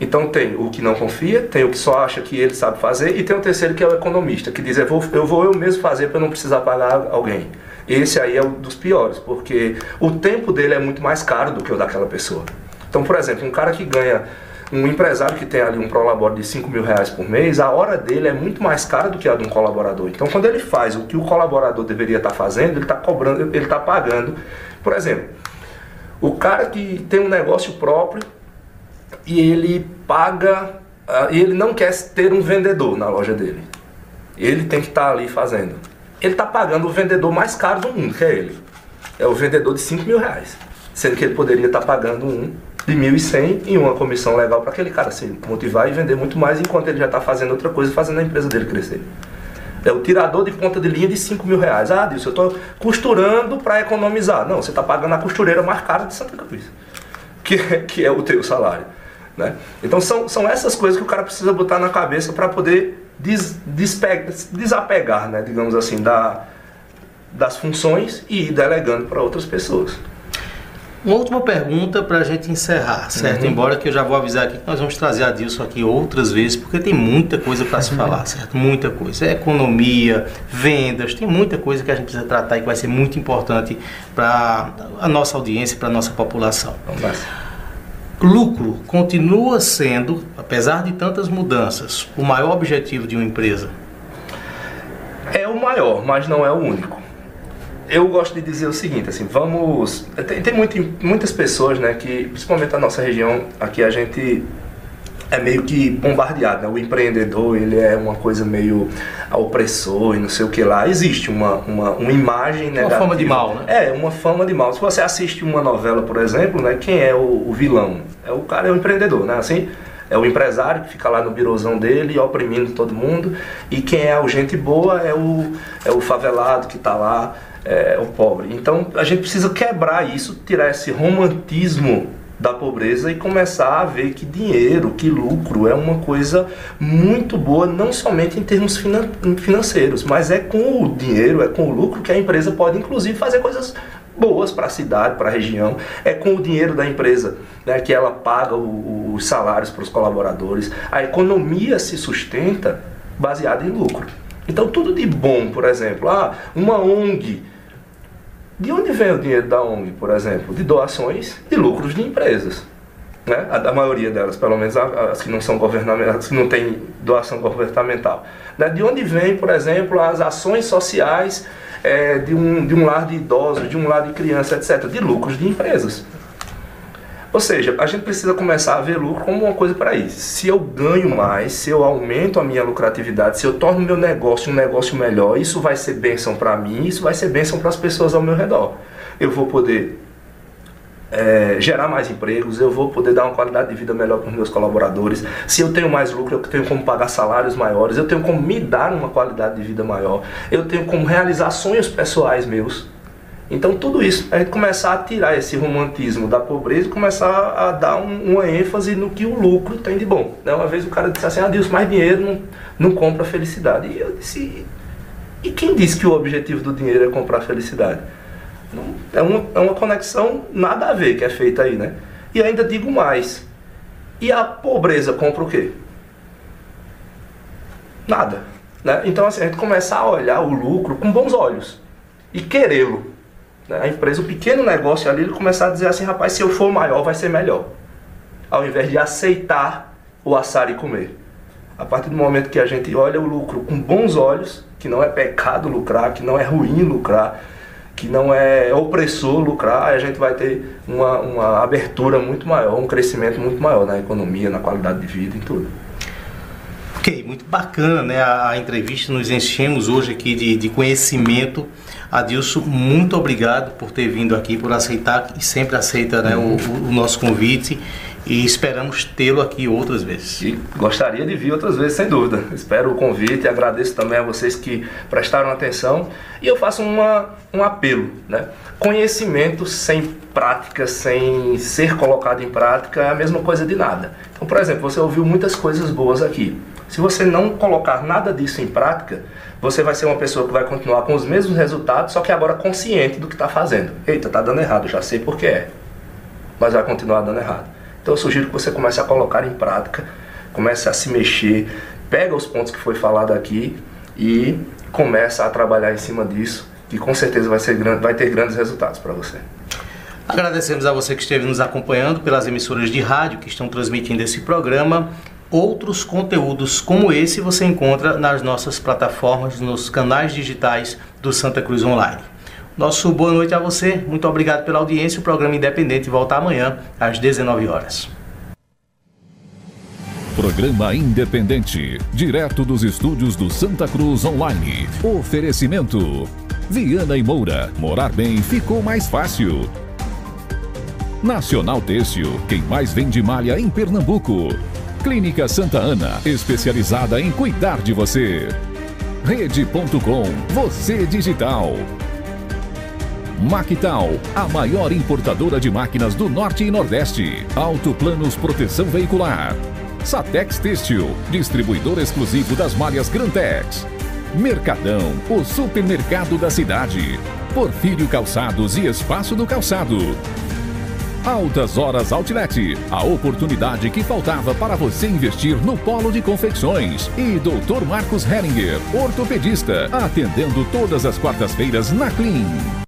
Então tem o que não confia, tem o que só acha que ele sabe fazer, e tem o terceiro que é o economista, que diz eu vou eu, vou eu mesmo fazer para não precisar pagar alguém. Esse aí é um dos piores, porque o tempo dele é muito mais caro do que o daquela pessoa. Então, por exemplo, um cara que ganha um empresário que tem ali um prolabore de 5 mil reais por mês, a hora dele é muito mais cara do que a de um colaborador. Então, quando ele faz o que o colaborador deveria estar fazendo, ele está cobrando, ele está pagando. Por exemplo, o cara que tem um negócio próprio e ele paga, ah, ele não quer ter um vendedor na loja dele. Ele tem que estar ali fazendo. Ele está pagando o vendedor mais caro do mundo, que é ele. É o vendedor de 5 mil reais. Sendo que ele poderia estar pagando um de 1.100 e uma comissão legal para aquele cara se motivar e vender muito mais enquanto ele já está fazendo outra coisa, fazendo a empresa dele crescer. É o tirador de ponta de linha de 5 mil reais. Ah, Dilson, eu estou costurando para economizar. Não, você está pagando a costureira mais cara de Santa Cruz, que, que é o teu salário. Né? Então são, são essas coisas que o cara precisa botar na cabeça para poder des, despegar, desapegar, né, digamos assim, da, das funções e ir delegando para outras pessoas. Uma última pergunta para a gente encerrar, certo? Uhum. Embora que eu já vou avisar aqui que nós vamos trazer a Dilson aqui outras vezes, porque tem muita coisa para se falar, certo? Muita coisa. É economia, vendas, tem muita coisa que a gente precisa tratar e que vai ser muito importante para a nossa audiência, para a nossa população. Lucro continua sendo, apesar de tantas mudanças, o maior objetivo de uma empresa? É o maior, mas não é o único. Eu gosto de dizer o seguinte, assim, vamos... Tem, tem muito, muitas pessoas, né, que, principalmente na nossa região, aqui a gente é meio que bombardeado, né? O empreendedor, ele é uma coisa meio opressor e não sei o que lá. Existe uma, uma, uma imagem Uma negativa. fama de mal, né? É, uma fama de mal. Se você assiste uma novela, por exemplo, né? Quem é o, o vilão? É o cara, é o empreendedor, né? Assim, é o empresário que fica lá no birozão dele oprimindo todo mundo. E quem é o gente boa é o, é o favelado que está lá, é o pobre. Então a gente precisa quebrar isso, tirar esse romantismo da pobreza e começar a ver que dinheiro, que lucro é uma coisa muito boa, não somente em termos finan financeiros, mas é com o dinheiro, é com o lucro que a empresa pode inclusive fazer coisas boas para a cidade, para a região. É com o dinheiro da empresa né, que ela paga o- os salários para os colaboradores. A economia se sustenta baseada em lucro. Então tudo de bom, por exemplo, ah, uma ONG. De onde vem o dinheiro da ONG, por exemplo? De doações e lucros de empresas. Né? A, a maioria delas, pelo menos as que não são governamentais, que não têm doação governamental. Né? De onde vem, por exemplo, as ações sociais eh, de, um, de um lar de idosos, de um lar de criança, etc. De lucros de empresas. Ou seja, a gente precisa começar a ver lucro como uma coisa para isso. Se eu ganho mais, se eu aumento a minha lucratividade, se eu torno meu negócio um negócio melhor, isso vai ser bênção para mim, isso vai ser bênção para as pessoas ao meu redor. Eu vou poder é, gerar mais empregos, eu vou poder dar uma qualidade de vida melhor para os meus colaboradores. Se eu tenho mais lucro, eu tenho como pagar salários maiores, eu tenho como me dar uma qualidade de vida maior, eu tenho como realizar sonhos pessoais meus. Então tudo isso, a gente começar a tirar esse romantismo da pobreza e começar a dar um- uma ênfase no que o lucro tem de bom. Né? Uma vez o cara disse assim, ah Deus, mais dinheiro não, não compra felicidade. E eu disse, e quem disse que o objetivo do dinheiro é comprar felicidade? Não- é, uma, é uma conexão nada a ver que é feita aí, né? E ainda digo mais, e a pobreza compra o quê? Nada. Né? Então assim, a gente começar a olhar o lucro com bons olhos e querê-lo. Né? A empresa, o pequeno negócio ali, ele começar a dizer assim, rapaz, se eu for maior vai ser melhor. Ao invés de aceitar o assar e comer. A partir do momento que a gente olha o lucro com bons olhos, que não é pecado lucrar, que não é ruim lucrar, que não é opressor lucrar, a gente vai ter uma, uma abertura muito maior, um crescimento muito maior na economia, na qualidade de vida, em tudo. Ok, muito bacana né, a, a entrevista. Nos enchemos hoje aqui de, de conhecimento. Adilson, muito obrigado por ter vindo aqui, por aceitar e sempre aceita né, o, o- o nosso convite. E esperamos tê-lo aqui outras vezes. E gostaria de vir outras vezes, sem dúvida. Espero o convite e agradeço também a vocês que prestaram atenção. E eu faço uma, um apelo, né? Conhecimento sem prática, sem ser colocado em prática, é a mesma coisa de nada. Então, por exemplo, você ouviu muitas coisas boas aqui. Se você não colocar nada disso em prática, você vai ser uma pessoa que vai continuar com os mesmos resultados, só que agora consciente do que está fazendo. Eita, tá dando errado, já sei por que é. Mas vai continuar dando errado. Então eu sugiro que você comece a colocar em prática, comece a se mexer, pega os pontos que foi falado aqui e começa a trabalhar em cima disso, que com certeza vai, ser, vai ter grandes resultados para você. Agradecemos a você que esteve nos acompanhando pelas emissoras de rádio que estão transmitindo esse programa. Outros conteúdos como esse você encontra nas nossas plataformas, nos canais digitais do Santa Cruz Online. Nosso boa noite a você, muito obrigado pela audiência. O programa Independente volta amanhã às 19 horas. Programa Independente, direto dos estúdios do Santa Cruz Online. Oferecimento: Viana e Moura. Morar bem ficou mais fácil. Nacional Têxtil, quem mais vende malha em Pernambuco. Clínica Santa Ana, especializada em cuidar de você. Rede.com, você digital. Mactal, a maior importadora de máquinas do Norte e Nordeste. Autoplanos Proteção Veicular. Satex Têxtil, distribuidor exclusivo das malhas Grantex. Mercadão, o supermercado da cidade. Porfírio Calçados e Espaço do Calçado. Altas Horas Outlet, a oportunidade que faltava para você investir no polo de confecções. E Dr. Marcos Heringer, ortopedista, atendendo todas as quartas-feiras na Clean.